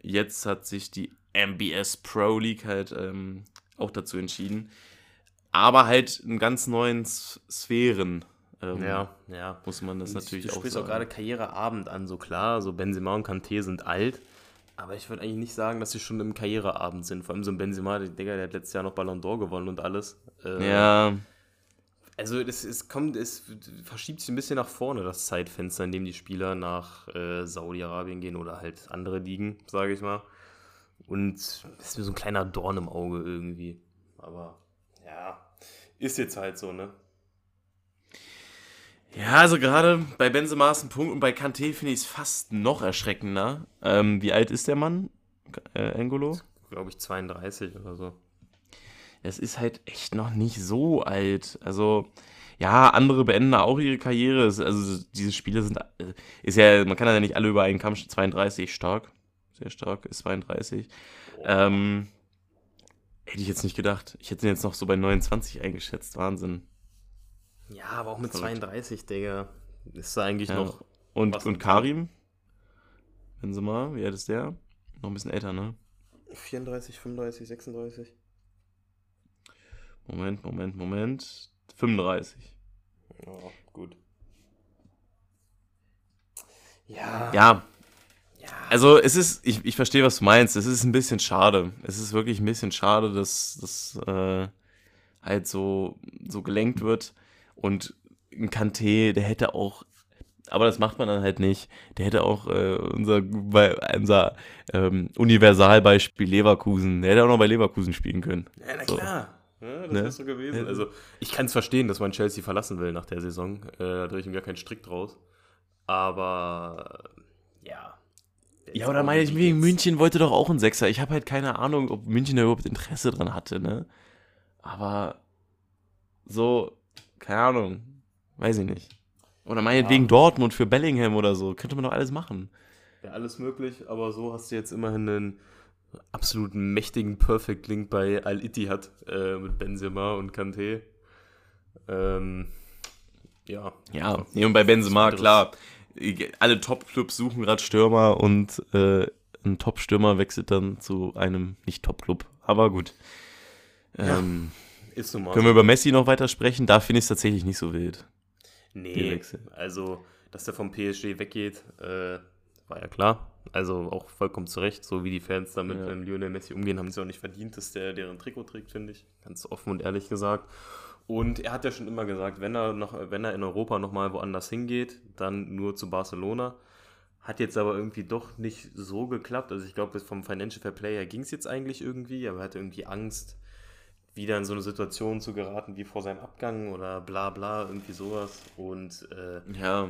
jetzt hat sich die MBS Pro League halt ähm, auch dazu entschieden. Aber halt in ganz neuen Sphären. Ähm, ja, ja. Muss man das und natürlich auch sagen. Du sprichst auch gerade Karriereabend an, so klar. So Benzema und Kanté sind alt. Aber ich würde eigentlich nicht sagen, dass sie schon im Karriereabend sind. Vor allem so ein Benzema, der, Digga, der hat letztes Jahr noch Ballon d'Or gewonnen und alles. Äh, ja. Also es, es kommt, es verschiebt sich ein bisschen nach vorne, das Zeitfenster, in dem die Spieler nach äh, Saudi-Arabien gehen oder halt andere Ligen, sage ich mal. Und das ist mir so ein kleiner Dorn im Auge irgendwie. Aber ja, ist jetzt halt so, ne? Ja, also gerade bei Benzema ist ein Punkt und bei Kanté finde ich es fast noch erschreckender. Ähm, wie alt ist der Mann, äh, Engolo? Glaube ich 32 oder so. Es ist halt echt noch nicht so alt. Also, ja, andere beenden auch ihre Karriere. Also, diese Spiele sind, äh, ist ja, man kann ja nicht alle über einen Kampf 32 stark sehr stark, ist 32. Ähm, hätte ich jetzt nicht gedacht. Ich hätte ihn jetzt noch so bei 29 eingeschätzt. Wahnsinn. Ja, aber auch mit Verrückt. 32, Digga. Ist da eigentlich ja. noch. Und, und Karim? Wenn Sie mal, wie alt ist der? Noch ein bisschen älter, ne? 34, 35, 36. Moment, Moment, Moment. 35. Ja, gut. Ja. Ja, also es ist, ich, ich verstehe, was du meinst. Es ist ein bisschen schade. Es ist wirklich ein bisschen schade, dass das äh, halt so, so gelenkt wird. Und ein Kanté, der hätte auch, aber das macht man dann halt nicht, der hätte auch äh, unser, bei, unser ähm, Universalbeispiel Leverkusen, der hätte auch noch bei Leverkusen spielen können. Ja, na So. klar. Ja, das Ne? wäre so gewesen. Also, ich kann es verstehen, dass man Chelsea verlassen will nach der Saison. Äh, da drehe ich ihm gar keinen Strick draus. Aber, äh, ja. Ja, ist oder meine ich, wegen München wollte doch auch ein Sechser. Ich habe halt keine Ahnung, ob München da überhaupt Interesse dran hatte, ne? Aber so, keine Ahnung, weiß ich nicht. Oder meinetwegen Ja. Dortmund für Bellingham oder so. Könnte man doch alles machen. Ja, alles möglich, aber so hast du jetzt immerhin einen absoluten mächtigen Perfect Link bei Al-Ittihad äh, mit Benzema und Kanté. Ähm, ja. Ja, nee, und bei Benzema, klar, alle Top-Clubs suchen gerade Stürmer und äh, ein Top-Stürmer wechselt dann zu einem Nicht-Top-Club. Aber gut. Ähm, Ist nun mal Können wir über Messi noch weiter sprechen? Da finde ich es tatsächlich nicht so wild. Nee, also, dass der vom PSG weggeht, äh, war ja klar. Also auch vollkommen zu Recht, so wie die Fans damit Ja. mit Lionel Messi umgehen, haben sie auch nicht verdient, dass der deren Trikot trägt, finde ich. Ganz offen und ehrlich gesagt. Und er hat ja schon immer gesagt, wenn er, noch, wenn er in Europa nochmal woanders hingeht, dann nur zu Barcelona. Hat jetzt aber irgendwie doch nicht so geklappt. Also ich glaube, vom Financial Fair Play her ging es jetzt eigentlich irgendwie, aber er hatte irgendwie Angst, wieder in so eine Situation zu geraten wie vor seinem Abgang oder bla bla, irgendwie sowas. Und äh, Ja.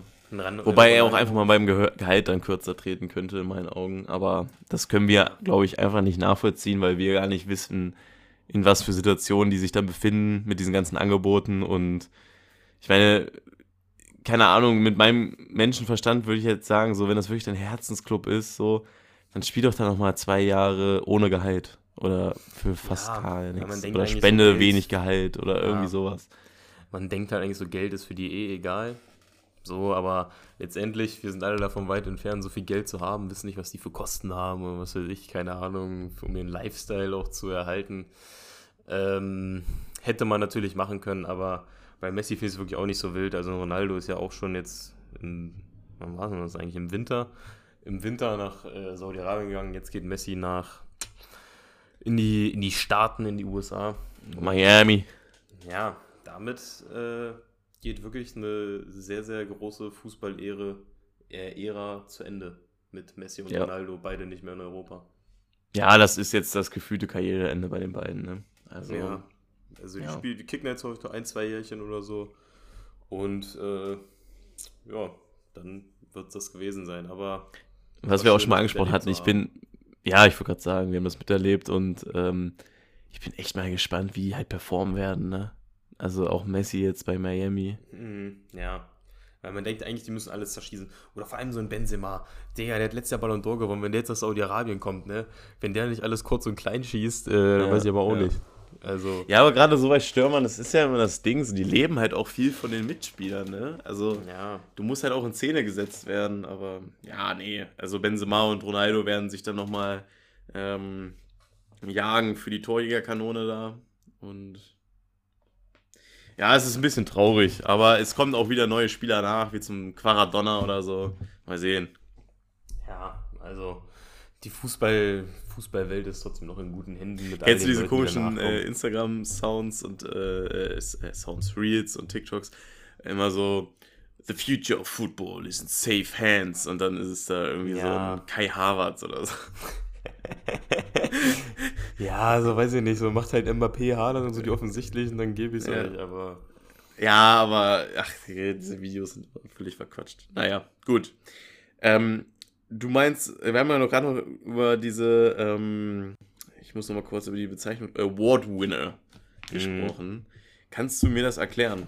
Wobei er auch einfach mal beim Gehör Gehalt dann kürzer treten könnte, in meinen Augen. Aber das können wir, glaube ich, einfach nicht nachvollziehen, weil wir gar nicht wissen, in was für Situationen die sich dann befinden mit diesen ganzen Angeboten. Und ich meine, keine Ahnung, mit meinem Menschenverstand würde ich jetzt sagen, so wenn das wirklich dein Herzensclub ist, so, dann spiel doch dann nochmal zwei Jahre ohne Gehalt. Oder für fast Ja, gar nichts. Oder so Spende Geld- wenig Gehalt oder irgendwie Ja. sowas. Man denkt halt eigentlich so, Geld ist für die eh egal. So, aber letztendlich, wir sind alle davon weit entfernt, so viel Geld zu haben, wissen nicht, was die für Kosten haben oder was weiß ich, keine Ahnung, um ihren Lifestyle auch zu erhalten. Ähm, hätte man natürlich machen können, aber bei Messi finde ich es wirklich auch nicht so wild. Also Ronaldo ist ja auch schon jetzt, in, wann war denn das eigentlich, im Winter, im Winter nach äh, Saudi-Arabien gegangen. Jetzt geht Messi nach in die, in die Staaten, in die USA. Miami. Ja, damit äh, geht wirklich eine sehr, sehr große Fußball-Ära äh, Ära zu Ende. Mit Messi und Ja. Ronaldo, beide nicht mehr in Europa. Ja, das ist jetzt das gefühlte Karriereende bei den beiden. Ne? Also, ja. Also die, ja. Spiel, die kicken jetzt heute ein, zwei Jährchen oder so. Und äh, ja, dann wird das gewesen sein. Aber was wir auch schon mal angesprochen hatten, ich bin, ja, ich wollte gerade sagen, wir haben das miterlebt und ähm, ich bin echt mal gespannt, wie die halt performen werden. Ne? Also auch Messi jetzt bei Miami. Mhm, ja. Weil man denkt eigentlich, die müssen alles zerschießen. Oder vor allem so ein Benzema. Digga, der hat letztes Jahr Ballon d'Or gewonnen. Wenn der jetzt aus Saudi-Arabien kommt, ne? Wenn der nicht alles kurz und klein schießt, äh, Ja, weiß ich aber auch ja. nicht. Also, Ja, aber gerade so bei Stürmern, das ist ja immer das Ding, so, die leben halt auch viel von den Mitspielern. Ne? Also ja. du musst halt auch in Szene gesetzt werden, aber ja, nee. Also Benzema und Ronaldo werden sich dann nochmal ähm, jagen für die Torjägerkanone da. Und ja, es ist ein bisschen traurig, aber es kommen auch wieder neue Spieler nach, wie zum Quaradonna oder so. Mal sehen. Ja, also die Fußball, Fußballwelt ist trotzdem noch in guten Händen mit Kennst du diese Leuten, komischen äh, Instagram-Sounds und äh, äh, Sounds Reels und TikToks? Immer so, The future of football is in safe hands und dann ist es da irgendwie so Ja. ein Kai Havertz oder so. <laughs> Ja, also weiß ich nicht, so macht halt Mbappé, Haaland und so die offensichtlichen, dann gebe ich es Ja. euch, aber Ja, aber ach, diese Videos sind völlig verquatscht. Naja, gut. Ähm, du meinst, wir haben ja noch gerade noch über diese, ähm, ich muss noch mal kurz über die Bezeichnung Award-Winner gesprochen. Kannst du mir das erklären?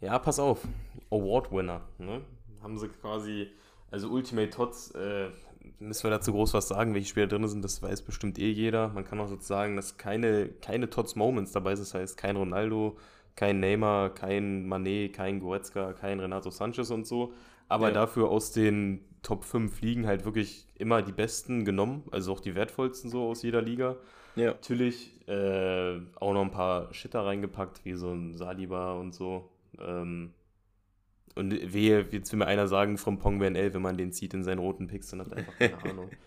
Ja, pass auf. Award-Winner. Ne? Haben sie quasi, also Ultimate Tots, äh, müssen wir dazu groß was sagen, welche Spieler drin sind, das weiß bestimmt eh jeder. Man kann auch sozusagen, dass keine, keine Tots Moments dabei sind, das heißt kein Ronaldo, kein Neymar, kein Mané, kein Goretzka, kein Renato Sanchez und so. Aber Ja. dafür aus den Top 5 Ligen halt wirklich immer die besten genommen, also auch die wertvollsten so aus jeder Liga. Ja. Natürlich äh, auch noch ein paar Shitter reingepackt, wie so ein Saliba und so. Ähm, Und wehe, jetzt will mir einer sagen, vom Pong L, wenn man den zieht in seinen roten Picks, dann hat er einfach keine Ahnung. <laughs>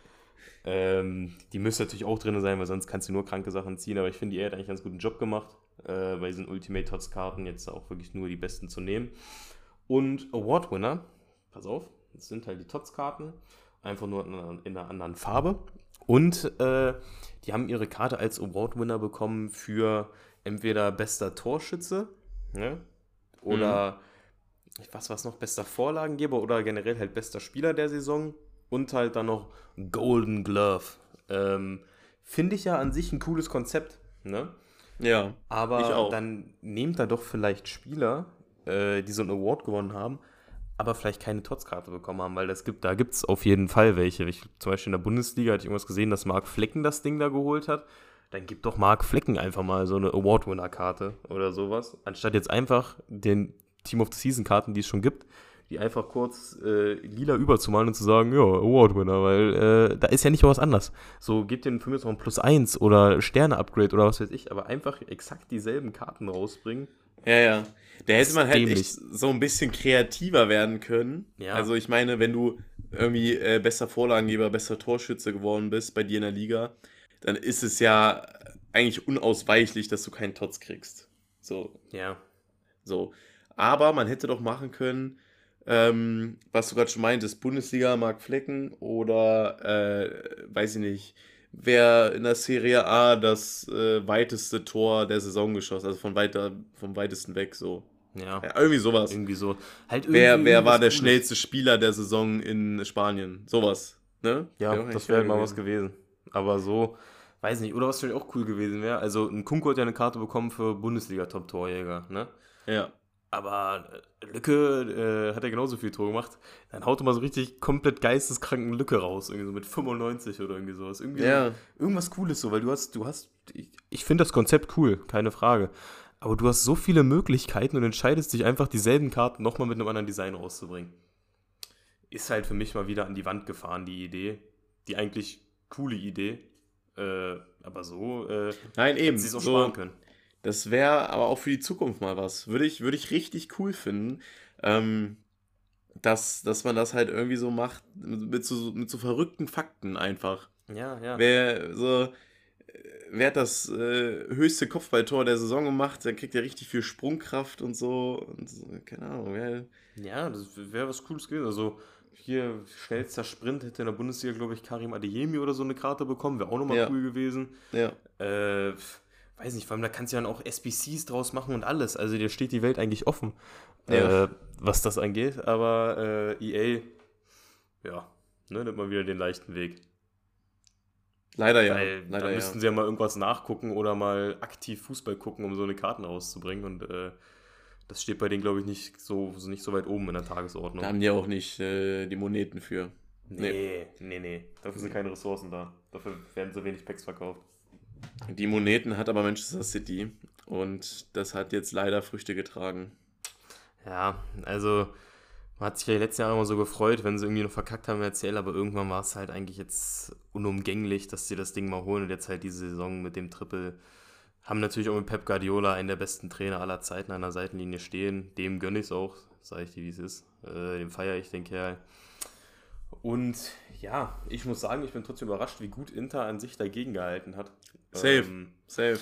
Ähm, die müsste natürlich auch drin sein, weil sonst kannst du nur kranke Sachen ziehen. Aber ich finde, er hat eigentlich einen ganz guten Job gemacht, äh, bei diesen Ultimate Tots Karten jetzt auch wirklich nur die besten zu nehmen. Und Award Winner, pass auf, das sind halt die Tots Karten, einfach nur in einer, in einer anderen Farbe. Und äh, die haben ihre Karte als Award Winner bekommen für entweder bester Torschütze ne? oder mhm. was war es noch, bester Vorlagengeber oder generell halt bester Spieler der Saison und halt dann noch Golden Glove. Ähm, Finde ich ja an sich ein cooles Konzept, ne? Ja. Aber dann nehmt da doch vielleicht Spieler, äh, die so einen Award gewonnen haben, aber vielleicht keine Tots-Karte bekommen haben, weil das gibt, da gibt es auf jeden Fall welche. Ich, zum Beispiel in der Bundesliga hatte ich irgendwas gesehen, dass Marc Flecken das Ding da geholt hat. Dann gibt doch Marc Flecken einfach mal so eine Award-Winner-Karte oder sowas, anstatt jetzt einfach den Team of the Season-Karten, die es schon gibt, die einfach kurz äh, lila überzumalen und zu sagen, ja, Award-Winner, weil äh, da ist ja nicht was anders. So, gebt den für mich noch ein Plus 1 oder Sterne-Upgrade oder was weiß ich, aber einfach exakt dieselben Karten rausbringen. Ja, ja. Da hätte man halt echt so ein bisschen kreativer werden können. Ja. Also ich meine, wenn du irgendwie äh, bester Vorlagengeber, bester Torschütze geworden bist bei dir in der Liga, dann ist es ja eigentlich unausweichlich, dass du keinen Tots kriegst. So. Ja. So. Aber man hätte doch machen können, ähm, was du gerade schon meintest, Bundesliga, Marc Flecken oder, äh, weiß ich nicht, wer in der Serie A das äh, weiteste Tor der Saison geschossen, also von weiter, vom weitesten weg so. Ja. ja irgendwie sowas. Irgendwie so. Halt irgendwie wer wer war der schnellste Spieler der Saison in Spanien? Sowas. Ne? Ja, wär das wäre mal was gewesen. Aber so, weiß nicht. Oder was vielleicht auch cool gewesen wäre. Also, ein Kunko hat ja eine Karte bekommen für Bundesliga-Top-Torjäger, ne? Ja. Aber äh, Lücke äh, hat er genauso viel Tor gemacht. Dann haut er mal so richtig komplett geisteskranken Lücke raus, irgendwie so mit 95 oder irgendwie sowas. Irgendwie ja. so, irgendwas Cooles so, weil du hast, du hast, ich, ich finde das Konzept cool, keine Frage. Aber du hast so viele Möglichkeiten und entscheidest dich einfach, dieselben Karten nochmal mit einem anderen Design rauszubringen. Ist halt für mich mal wieder an die Wand gefahren, die Idee. Die eigentlich coole Idee. Äh, aber so äh, Nein, eben. sie es auch so, sparen können. Das wäre aber auch für die Zukunft mal was. Würde ich, würde ich richtig cool finden. Ähm, dass, dass man das halt irgendwie so macht, mit so, mit so verrückten Fakten einfach. Ja, ja. Wer so, wer hat das äh, höchste Kopfballtor der Saison gemacht, dann kriegt er richtig viel Sprungkraft und so. Und so, keine Ahnung. Wer, ja, das wäre was Cooles gewesen. Also hier schnellster Sprint hätte in der Bundesliga, glaube ich, Karim Adeyemi oder so eine Karte bekommen. Wäre auch nochmal ja. cool gewesen. Ja. Äh, weiß nicht, vor allem da kannst du ja dann auch SBCs draus machen und alles. Also dir steht die Welt eigentlich offen, ja. äh, was das angeht. Aber äh, EA, ja, ne, nimmt mal wieder den leichten Weg. Leider ja. Weil Leider, da müssten ja. sie ja mal irgendwas nachgucken oder mal aktiv Fußball gucken, um so eine Karten rauszubringen. Und äh, das steht bei denen, glaube ich, nicht so, so, nicht so weit oben in der Tagesordnung. Da haben die auch nicht äh, die Moneten für. Nee, nee, nee. Dafür sind keine Ressourcen da. Dafür werden so wenig Packs verkauft. Die Moneten hat aber Manchester City und das hat jetzt leider Früchte getragen. Ja, also man hat sich ja letztes Jahr immer so gefreut, wenn sie irgendwie noch verkackt haben, erzählt, aber irgendwann war es halt eigentlich jetzt unumgänglich, dass sie das Ding mal holen und jetzt halt diese Saison mit dem Triple haben natürlich auch mit Pep Guardiola einen der besten Trainer aller Zeiten an der Seitenlinie stehen. Dem gönne ich es auch, sage ich dir, wie es ist. Äh, dem feiere ich den Kerl. Und ja, ich muss sagen, ich bin trotzdem überrascht, wie gut Inter an sich dagegen gehalten hat. Safe, ähm, safe.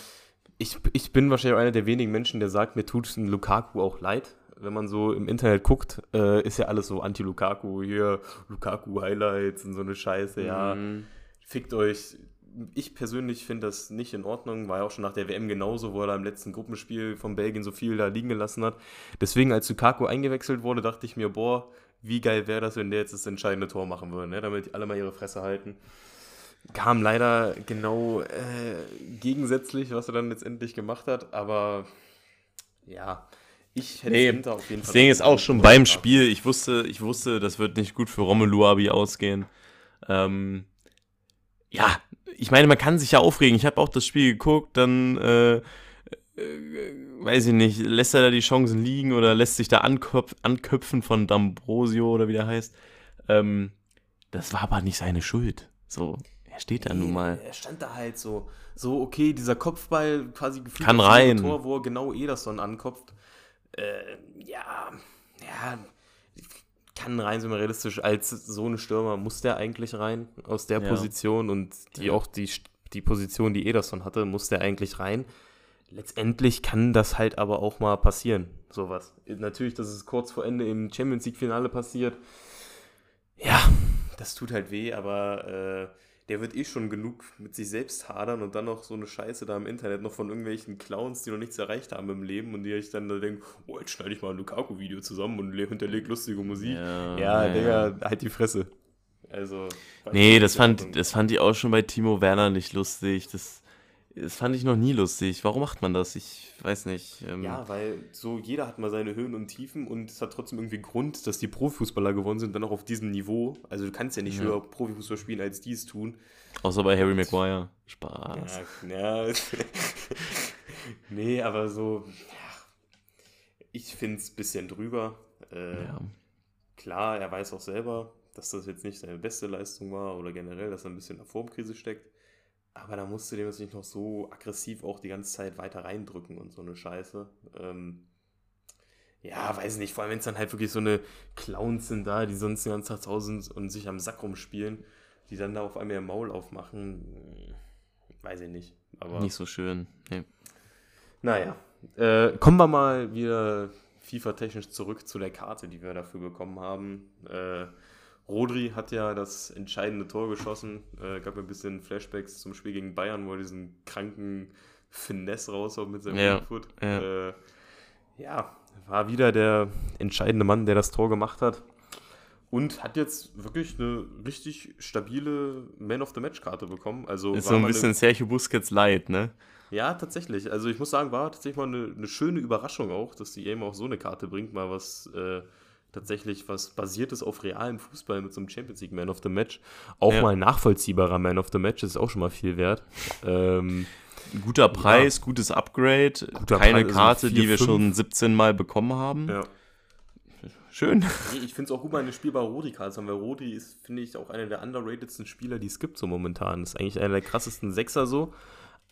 Ich, ich bin wahrscheinlich auch einer der wenigen Menschen, der sagt, mir tut ein Lukaku auch leid. Wenn man so im Internet guckt, äh, ist ja alles so anti-Lukaku, hier Lukaku-Highlights und so eine Scheiße, ja. Mhm. Fickt euch. Ich persönlich finde das nicht in Ordnung, war ja auch schon nach der WM genauso, wo er da im letzten Gruppenspiel von Belgien so viel da liegen gelassen hat. Deswegen, als Lukaku eingewechselt wurde, dachte ich mir, boah, wie geil wäre das, wenn der jetzt das entscheidende Tor machen würde, ne? damit alle mal ihre Fresse halten kam leider genau äh, gegensätzlich, was er dann letztendlich gemacht hat, aber ja, ich hätte nee, Inter auf jeden Fall. Das Ding ist auch schon beim Spiel, ich wusste, ich wusste, das wird nicht gut für Romelu Abi ausgehen. Ähm, ja, ich meine, man kann sich ja aufregen. Ich habe auch das Spiel geguckt, dann äh, weiß ich nicht, lässt er da die Chancen liegen oder lässt sich da anköpf anköpfen von D'Ambrosio oder wie der heißt. Ähm, das war aber nicht seine Schuld. So, er steht da nee, nun mal. Er stand da halt so, so okay, dieser Kopfball quasi gefühlt Kann rein. Tor, wo er genau Ederson ankopft. Äh, ja, ja, kann rein, sind wir realistisch, als so ein Stürmer muss der eigentlich rein aus der Ja. Position und die Ja. auch die, die Position, die Ederson hatte, muss der eigentlich rein. Letztendlich kann das halt aber auch mal passieren, sowas. Natürlich, dass es kurz vor Ende im Champions League-Finale passiert. Ja, das tut halt weh, aber äh, der wird eh schon genug mit sich selbst hadern und dann noch so eine Scheiße da im Internet noch von irgendwelchen Clowns, die noch nichts erreicht haben im Leben und die ich dann da denken, oh, jetzt schneide ich mal ein Lukaku-Video zusammen und le- hinterleg lustige Musik. Ja, Ja, ja. Digga, halt die Fresse. Also. Nee, das fand, das fand ich auch schon bei Timo Werner nicht lustig. Das, das fand ich noch nie lustig. Warum macht man das? Ich weiß nicht. Ähm, Ja, weil so jeder hat mal seine Höhen und Tiefen und es hat trotzdem irgendwie Grund, dass die Profifußballer gewonnen sind, dann auch auf diesem Niveau. Also du kannst ja nicht Ja. höher Profifußball spielen, als die es tun. Außer bei Harry Maguire. Spaß. Ja, ja. <laughs> nee, aber so, ja, ich finde es ein bisschen drüber. Äh, Ja. Klar, er weiß auch selber, dass das jetzt nicht seine beste Leistung war oder generell, dass er ein bisschen in der Formkrise steckt. Aber da musst du dem jetzt nicht noch so aggressiv auch die ganze Zeit weiter reindrücken und so eine Scheiße. Ähm, ja, weiß nicht, vor allem wenn es dann halt wirklich so eine Clowns sind da, die sonst den ganzen Tag zu Hause sind und sich am Sack rumspielen, die dann da auf einmal ihr Maul aufmachen, weiß ich nicht. Aber Nicht so schön. Nee. naja, äh, kommen wir mal wieder FIFA-technisch zurück zu der Karte, die wir dafür bekommen haben. Äh, Rodri hat ja das entscheidende Tor geschossen. Äh, gab ein bisschen Flashbacks zum Spiel gegen Bayern, wo er diesen kranken Finesse raushaut mit seinem Ja, Foot. ja. Äh, ja, war wieder der entscheidende Mann, der das Tor gemacht hat. Und hat jetzt wirklich eine richtig stabile Man of the Match-Karte bekommen. Also Ist so ein mal eine- bisschen Sergio Busquets light, ne? ja, tatsächlich. Also ich muss sagen, war tatsächlich mal eine, eine schöne Überraschung auch, dass die EM auch so eine Karte bringt, mal was äh, tatsächlich was basiertes auf realem Fußball mit so einem Champions League Man of the Match. Auch Ja. mal nachvollziehbarer Man of the Match, das ist auch schon mal viel wert. <laughs> ähm, Guter Preis, gutes Upgrade. Guter keine Preis, also Karte, vier, die wir fünf. schon 17 Mal bekommen haben. ja. Schön. Ich finde es auch gut, eine spielbare Rodi-Karte zu haben, weil Rodi ist, finde ich, auch einer der underratedsten Spieler, die es gibt so momentan. Ist eigentlich einer der krassesten Sechser so.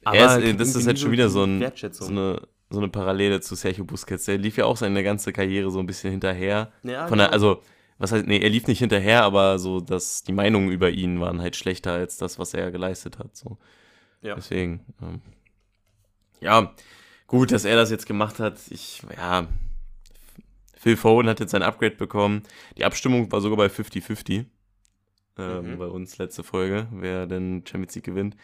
Er ist, kriegt das ist jetzt schon wieder so, ein, so, eine, so eine Parallele zu Sergio Busquets. Der lief ja auch seine ganze Karriere so ein bisschen hinterher. Ja, Von der, genau. also, was heißt, nee, er lief nicht hinterher, aber so, dass die Meinungen über ihn waren halt schlechter als das, was er geleistet hat. So. Ja. Deswegen, ähm, ja, gut, dass er das jetzt gemacht hat. Ich, ja, Phil Foden hat jetzt sein Upgrade bekommen. Die Abstimmung war sogar bei 50-50 ähm, Mhm. bei uns letzte Folge, wer denn Champions League gewinnt.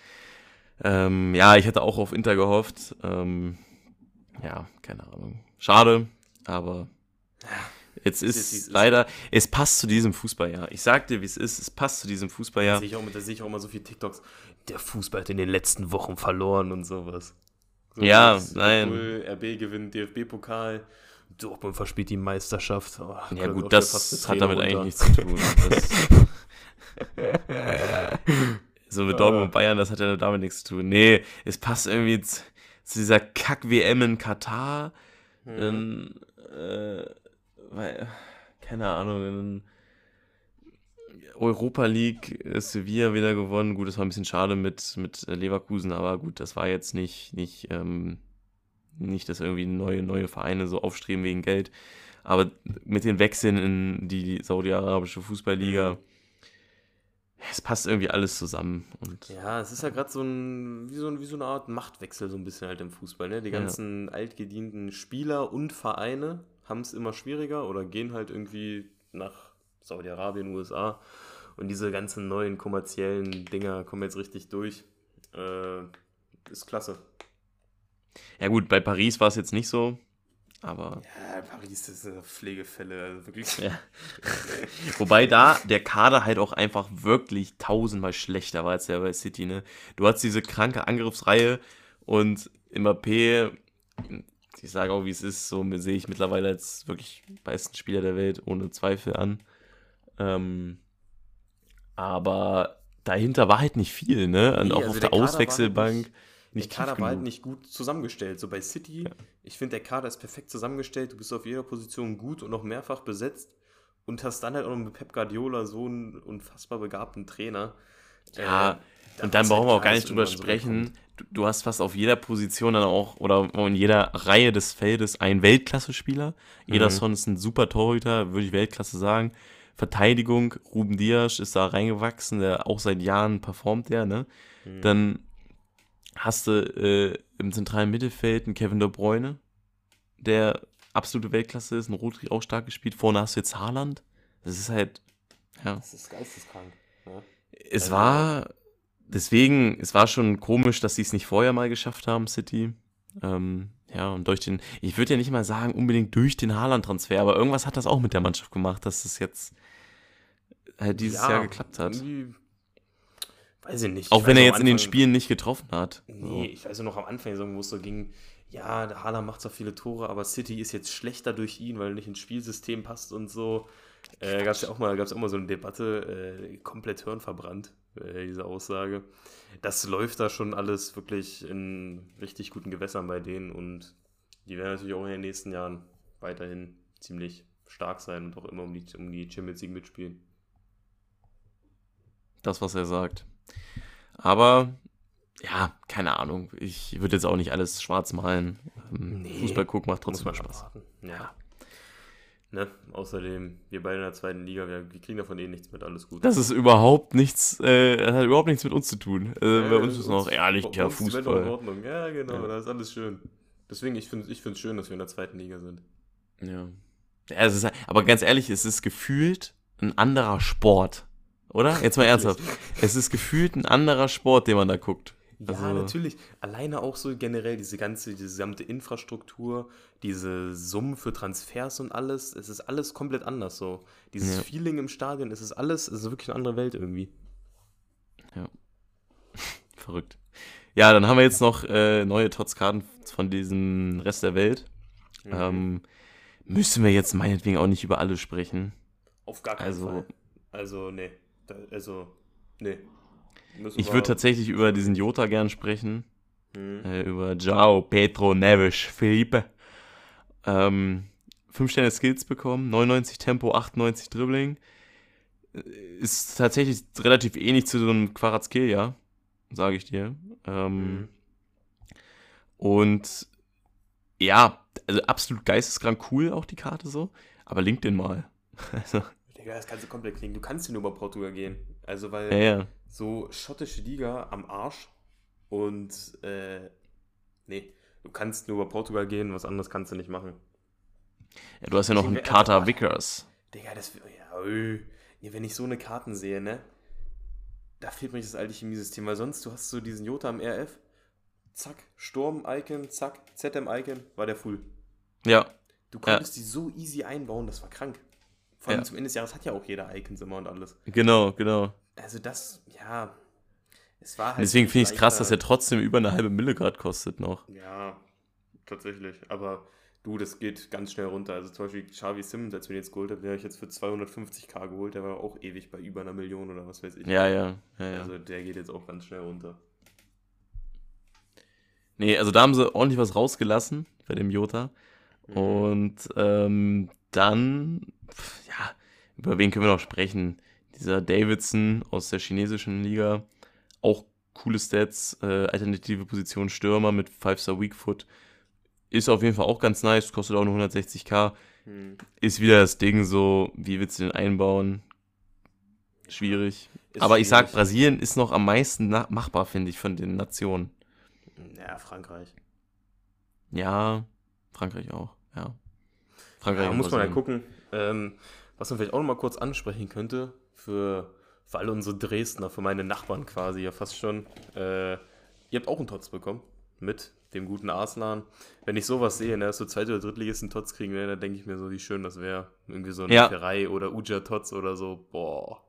Ähm, ja, ich hatte auch auf Inter gehofft. Ähm, ja, keine Ahnung. Schade, aber jetzt ist ist, jetzt, wie es ist. leider, es passt zu diesem Fußballjahr. Ich sag dir, wie es ist, es passt zu diesem Da Fußballjahr. sehe ich, auch da sehe ich auch mal so viele TikToks. Der Fußball hat in den letzten Wochen verloren und sowas. So, Ja, nein. RB gewinnt DFB-Pokal. Dortmund verspielt die Meisterschaft. Oh, Ja gut, das hat damit eigentlich runter. nichts zu tun. <laughs> So mit Dortmund und Bayern, das hat ja damit nichts zu tun. Nee, es passt irgendwie zu, zu dieser Kack-WM in Katar. Mhm. Dann, äh, weil, keine Ahnung, in Europa League ist Sevilla wieder gewonnen. Gut, das war ein bisschen schade mit, mit Leverkusen, aber gut, das war jetzt nicht, nicht, ähm, nicht, dass irgendwie neue, neue Vereine so aufstreben wegen Geld. Aber mit den Wechseln in die saudi-arabische Fußballliga, es passt irgendwie alles zusammen. Und Ja, es ist ja gerade so ein wie, so ein, wie so eine Art Machtwechsel so ein bisschen halt im Fußball. Ne? Die Ja. ganzen altgedienten Spieler und Vereine haben es immer schwieriger oder gehen halt irgendwie nach Saudi-Arabien, USA. Und diese ganzen neuen kommerziellen Dinger kommen jetzt richtig durch. Äh, ist klasse. ja gut, bei Paris war es jetzt nicht so, aber Ja, Paris ist eine Pflegefälle, also wirklich. Ja. <laughs> Wobei da der Kader halt auch einfach wirklich tausendmal schlechter war als der bei City, ne? Du hast diese kranke Angriffsreihe und Mbappé, ich sage auch, wie es ist, so sehe ich mittlerweile als wirklich besten Spieler der Welt, ohne Zweifel an. Ähm, aber dahinter war halt nicht viel, ne? Und Nee, auch also auf der der Auswechselbank halt nicht der Kader war halt nicht gut zusammengestellt. So bei City, ich finde, der Kader ist perfekt zusammengestellt. Du bist auf jeder Position gut und noch mehrfach besetzt und hast dann halt auch noch mit Pep Guardiola so einen unfassbar begabten Trainer. Ja, Äh, da Und dann brauchen wir auch gar nicht drüber so sprechen, du, du hast fast auf jeder Position dann auch oder in jeder Reihe des Feldes einen Weltklasse-Spieler. Ederson ist ein super Torhüter, würde ich Weltklasse sagen. Verteidigung, Ruben Dias ist da reingewachsen, der auch seit Jahren performt der, ne? Dann hast du äh, im zentralen Mittelfeld einen Kevin De Bruyne, der absolute Weltklasse ist, ein Rodri auch stark gespielt. Vorne hast du jetzt Haaland. Das ist halt, ja. Das ist geisteskrank. Ne? Es Also- war, deswegen, es war schon komisch, dass sie es nicht vorher mal geschafft haben, City. Ähm, ja, und durch den, ich würde ja nicht mal sagen, unbedingt durch den Haaland-Transfer, aber irgendwas hat das auch mit der Mannschaft gemacht, dass es jetzt halt dieses Ja, Jahr geklappt hat. irgendwie- Weiß ich nicht. Auch Ich wenn er jetzt in den Anfang- Spielen nicht getroffen hat. Nee, ich weiß ja noch am Anfang wo es so ging, ja, der Haaland macht zwar viele Tore, aber City ist jetzt schlechter durch ihn, weil er nicht ins Spielsystem passt und so. Äh, gab es ja auch mal, gab's auch mal so eine Debatte, äh, komplett hirnverbrannt, äh, diese Aussage. Das läuft da schon alles wirklich in richtig guten Gewässern bei denen und die werden natürlich auch in den nächsten Jahren weiterhin ziemlich stark sein und auch immer um die, um die Champions League mitspielen. das, was er sagt. Aber ja, keine Ahnung. Ich würde jetzt auch nicht alles schwarz malen. Ähm, Nee, Fußball gucken macht trotzdem man Spaß. abwarten. Ja. Ne? Außerdem, wir beide in der zweiten Liga, wir, wir kriegen davon eh nichts mit, alles gut. Das ist überhaupt nichts, äh, das hat überhaupt nichts mit uns zu tun. Äh, Ja, bei uns ist noch bei ehrlicher uns ist die Welt in Fußball. Ordnung. Ja, genau, Ja. das ist alles schön. Deswegen, ich finde es ich schön, dass wir in der zweiten Liga sind. Ja. ja es ist, aber ganz ehrlich, es ist gefühlt ein anderer Sport. Oder? <laughs> Jetzt mal ernsthaft. Es ist gefühlt ein anderer Sport, den man da guckt. Ja, Also- natürlich. Alleine auch so generell diese ganze, diese gesamte Infrastruktur, diese Summen für Transfers und alles, es ist alles komplett anders so. Dieses Ja. Feeling im Stadion, es ist alles, es ist wirklich eine andere Welt irgendwie. <laughs> Verrückt. Ja, dann haben wir jetzt noch äh, neue Tots-Karten von diesem Rest der Welt. Mhm. Ähm, müssen wir jetzt meinetwegen auch nicht über alle sprechen. Auf gar keinen also- Fall. Also, nee. Da, also, nee. Müssen Ich würde tatsächlich über diesen Jota gern sprechen. Mhm. Äh, über Jao Pedro Neves Felipe. Ähm, 5 Sterne Skills bekommen, 99 Tempo, 98 Dribbling. Äh, Ist tatsächlich relativ ähnlich zu so einem Quarazkelia, sage ich dir. Ähm, Mhm. Und ja, also absolut geisteskrank cool auch die Karte so. Aber link den mal. <laughs> Also, Digga, das kannst du komplett kriegen. Du kannst nur über Portugal gehen. Also, weil ja, ja. so schottische Liga am Arsch und äh, nee, du kannst nur über Portugal gehen, was anderes kannst du nicht machen. ja. Du hast ja noch einen Carter Vickers. Digga, das ja, öh. nee, wenn ich so eine Karten sehe, ne? Da fehlt mir das alte Chemiesystem, weil sonst du hast so diesen Jota am RF, zack, Sturm-Icon, zack, ZM-Icon, war der full. Ja, Du konntest die so easy einbauen, das war krank. Vor allem Ja. zum Ende des Jahres hat ja auch jeder Icons immer und alles. genau, genau. Also das, ja, es war halt. Deswegen finde ich es krass, dass er trotzdem über eine halbe Mille gerade kostet noch. Ja, tatsächlich. Aber du, das geht ganz schnell runter. Also zum Beispiel Xavi Simmons, als wir den jetzt geholt haben, den habe ich jetzt für 250k geholt. Der war auch ewig bei über einer Million oder was weiß ich. Ja, ja, ja, ja. Also der geht jetzt auch ganz schnell runter. Nee, also da haben sie ordentlich was rausgelassen bei dem Jota. Mhm. Und ähm, dann, ja, über wen können wir noch sprechen? Dieser Davidson aus der chinesischen Liga, auch coole Stats, äh, alternative Position Stürmer mit 5-Star Weak Foot. Ist auf jeden Fall auch ganz nice, kostet auch nur 160k. Hm. Ist wieder das Ding so, wie willst du den einbauen? Schwierig. Ist Aber ich sag. Brasilien ist noch am meisten machbar, finde ich, von den Nationen. Ja, Frankreich. Ja, Frankreich auch, ja. Frankreich Da und muss man ja gucken. Ähm, was man vielleicht auch noch mal kurz ansprechen könnte, für, für alle unsere Dresdner, für meine Nachbarn quasi ja fast schon. Äh, ihr habt auch einen Tots bekommen mit dem guten Arslan. Wenn ich sowas sehe, ne, dass so zweite oder drittligisten Tots kriegen, ne, dann denke ich mir so, wie schön das wäre. Irgendwie so ein Ja. Ferrei oder Uja Tots oder so. Boah,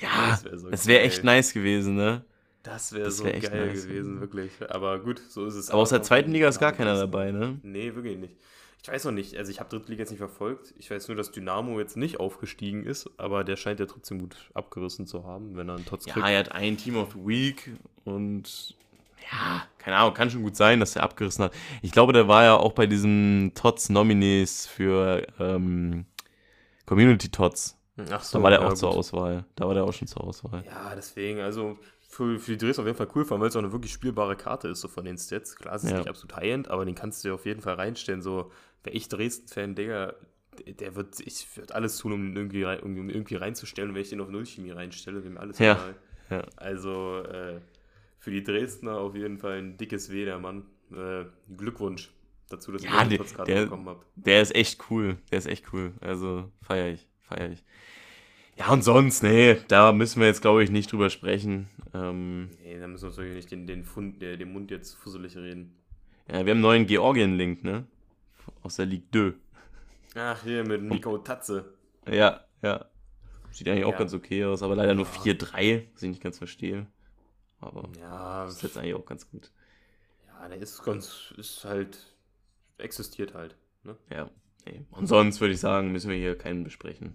Ja, das wäre so geil. echt nice gewesen, ne? Das wäre so wär geil nice. gewesen, wirklich. Aber gut, so ist es. Aber aus der auch. zweiten Liga ist gar keiner dabei, ne? Nee, wirklich nicht. Ich weiß noch nicht, also ich habe Drittliga jetzt nicht verfolgt. Ich weiß nur, dass Dynamo jetzt nicht aufgestiegen ist, aber der scheint ja trotzdem gut abgerissen zu haben, wenn er einen Tots Ja, kriegt. er hat ein Team of the Week und ja, keine Ahnung, kann schon gut sein, dass er abgerissen hat. Ich glaube, der war ja auch bei diesen Tots-Nominees für ähm, Community Tots. Ach Da war der ja, auch gut. zur Auswahl. Da war der auch schon zur Auswahl. Ja, deswegen, also für, für die Dresden auf jeden Fall cool, allem weil es auch eine wirklich spielbare Karte ist, so von den Stats. Klar, es ist Ja. nicht absolut High-End, aber den kannst du dir auf jeden Fall reinstellen. So, wäre ich Dresden-Fan, Digga, der- wird, ich würde alles tun, um ihn irgendwie, rein, um irgendwie reinzustellen. Und wenn ich den auf Nullchemie reinstelle, wäre mir alles Ja. egal. Ja. Also, äh, für die Dresdner auf jeden Fall ein dickes W, der Mann. Äh, Glückwunsch dazu, dass Ja, der- Trotzkarte der- bekommen habt. Der ist echt cool. Der ist echt cool. Also feier ich, feier ich. Ja, und sonst, nee, da müssen wir jetzt, glaube ich, nicht drüber sprechen. Ähm, Nee, da müssen wir uns wirklich nicht den, den, Fund, der, den Mund jetzt fusselig reden. ja, wir haben einen neuen Georgien-Link, ne? Aus der Ligue 2. Ach, hier mit Nico Tatze. Ja, ja. Sieht eigentlich auch Ja. ganz okay aus, aber leider nur Ja. 4-3, was ich nicht ganz verstehe. Aber Ja, das ist jetzt eigentlich auch ganz gut. ja, der ist ganz, ist halt, existiert halt. Ne? Ja. Nee. Und sonst würde ich sagen, müssen wir hier keinen besprechen.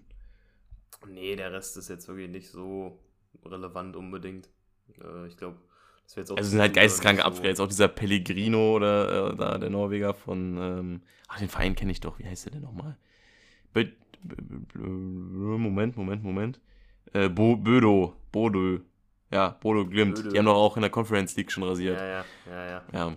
Nee, der Rest ist jetzt wirklich nicht so relevant unbedingt. Äh, ich glaube, das wäre jetzt auch. Also es sind halt geisteskranke nicht Abwehr. Jetzt auch dieser Pellegrino oder äh, da der Norweger von, ähm, ach, den Verein kenne ich doch. Wie heißt der denn nochmal? Moment, Moment, Moment. Äh, Bo Bödo. Bodo. Ja, Bodo Glimt. Bödo. Die haben doch auch in der Conference League schon rasiert. Ja, ja, ja, ja. Ja.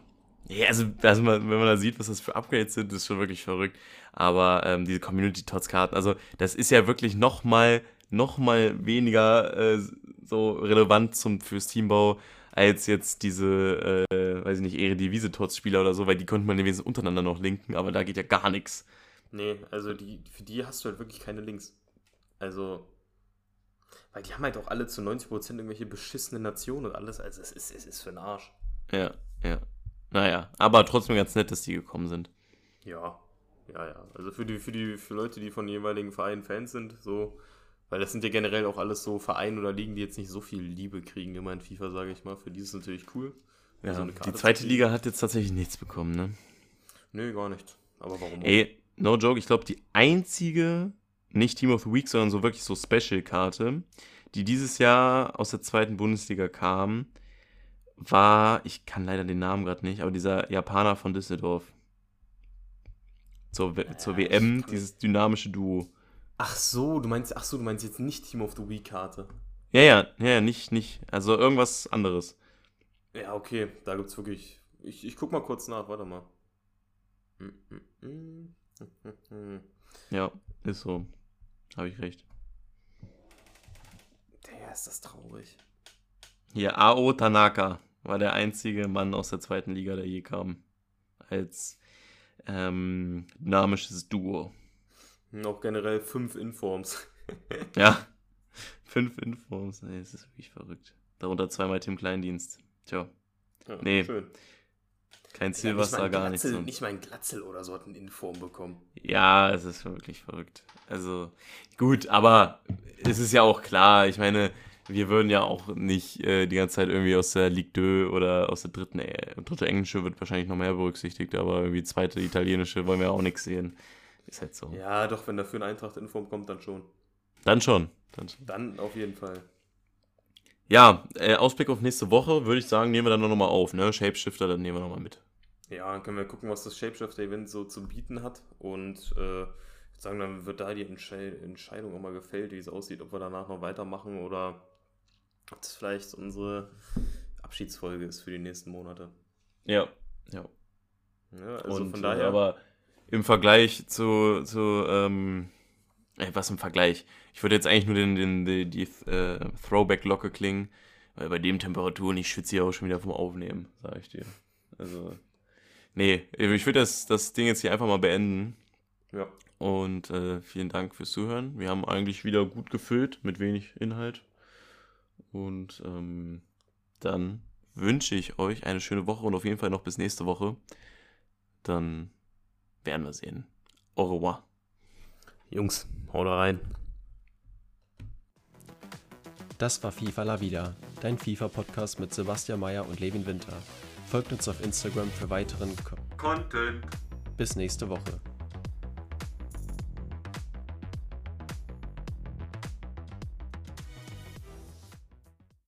Ja, also, also man, wenn man da sieht, was das für Upgrades sind, ist schon wirklich verrückt. Aber ähm, diese Community-Tots-Karten, also das ist ja wirklich noch mal, noch mal weniger äh, so relevant zum, fürs Teambau als jetzt diese, äh, weiß ich nicht, Eredivisie-Tots-Spieler oder so, weil die konnte man wenigstens untereinander noch linken, aber da geht ja gar nichts. Nee, also die, für die hast du halt wirklich keine Links. Also, weil die haben halt auch alle zu 90% irgendwelche beschissene Nationen und alles. Also es ist, es ist für den Arsch. Ja, ja. Naja, aber trotzdem ganz nett, dass die gekommen sind. Ja, ja, ja. Also für die, für die, für Leute, die von den jeweiligen Vereinen Fans sind, so, weil das sind ja generell auch alles so Vereine oder Ligen, die jetzt nicht so viel Liebe kriegen, immer in FIFA, sage ich mal. Für die ist es natürlich cool. Ja, so eine die zweite. Liga hat jetzt tatsächlich nichts bekommen, ne? Nö, gar nicht. Aber warum? auch? Ey, no joke, ich glaube, die einzige, nicht Team of the Week, sondern so wirklich so Special-Karte, die dieses Jahr aus der zweiten Bundesliga kam, war, ich kann leider den Namen gerade nicht, aber dieser Japaner von Düsseldorf. Zur, W- zur Ja, WM, dieses dynamische Duo. Ach so, du meinst, ach so, du meinst jetzt nicht Team of the Week Karte. Ja, ja, ja, ja, nicht, nicht, also irgendwas anderes. Ja, okay, da gibt's wirklich. Ich, ich guck mal kurz nach, warte mal. Hm, hm, hm. Ja, ist so. Habe ich recht. Der ist das traurig. Hier, Ao Tanaka war der einzige Mann aus der zweiten Liga, der je kam. Als ähm, dynamisches Duo. Auch generell fünf Informs. <laughs> Ja. Fünf Infos. Nee, es ist wirklich verrückt. Darunter zweimal Tim Kleindienst. Tja, Ja, Nee. Schön. kein Ja, Silvester, mal gar nichts. Nicht mal ein Glatzel oder so hat einen Inform bekommen. Ja, es ist wirklich verrückt. Also, gut, aber es ist ja auch klar, ich meine, wir würden ja auch nicht äh, die ganze Zeit irgendwie aus der Ligue 2 oder aus der dritten, äh, dritte englische wird wahrscheinlich noch mehr berücksichtigt, aber irgendwie zweite italienische wollen wir auch nichts sehen. Ist halt so. Ja, doch, wenn dafür ein Eintracht-Inform kommt, dann schon. Dann schon. Dann schon. Dann auf jeden Fall. Ja, äh, Ausblick auf nächste Woche, würde ich sagen, nehmen wir dann noch mal auf, ne? Shapeshifter, dann nehmen wir noch mal mit. Ja, dann können wir gucken, was das Shapeshifter-Event so zu bieten hat. Und äh, ich würde sagen, dann wird da die Entschei Entscheidung auch mal gefällt, wie es aussieht, ob wir danach noch weitermachen oder ob das vielleicht unsere Abschiedsfolge ist für die nächsten Monate. Ja, ja. Ja, also Und, von äh, daher. aber im Vergleich zu, zu ähm, ey, was im Vergleich? Ich würde jetzt eigentlich nur den, den, die, die äh, Throwback-Locke klingen, weil bei dem Temperaturen, ich schwitze hier auch schon wieder vom Aufnehmen, sage ich dir. Also, nee, ich würde das, das Ding jetzt hier einfach mal beenden. ja. Und äh, vielen Dank fürs Zuhören. Wir haben eigentlich wieder gut gefüllt mit wenig Inhalt. Und ähm, dann wünsche ich euch eine schöne Woche und auf jeden Fall noch bis nächste Woche. Dann werden wir sehen. Au revoir. Jungs, haut da rein. Das war FIFA La Vida, dein FIFA-Podcast mit Sebastian Mayer und Levin Winter. Folgt uns auf Instagram für weiteren Ko Content. Bis nächste Woche.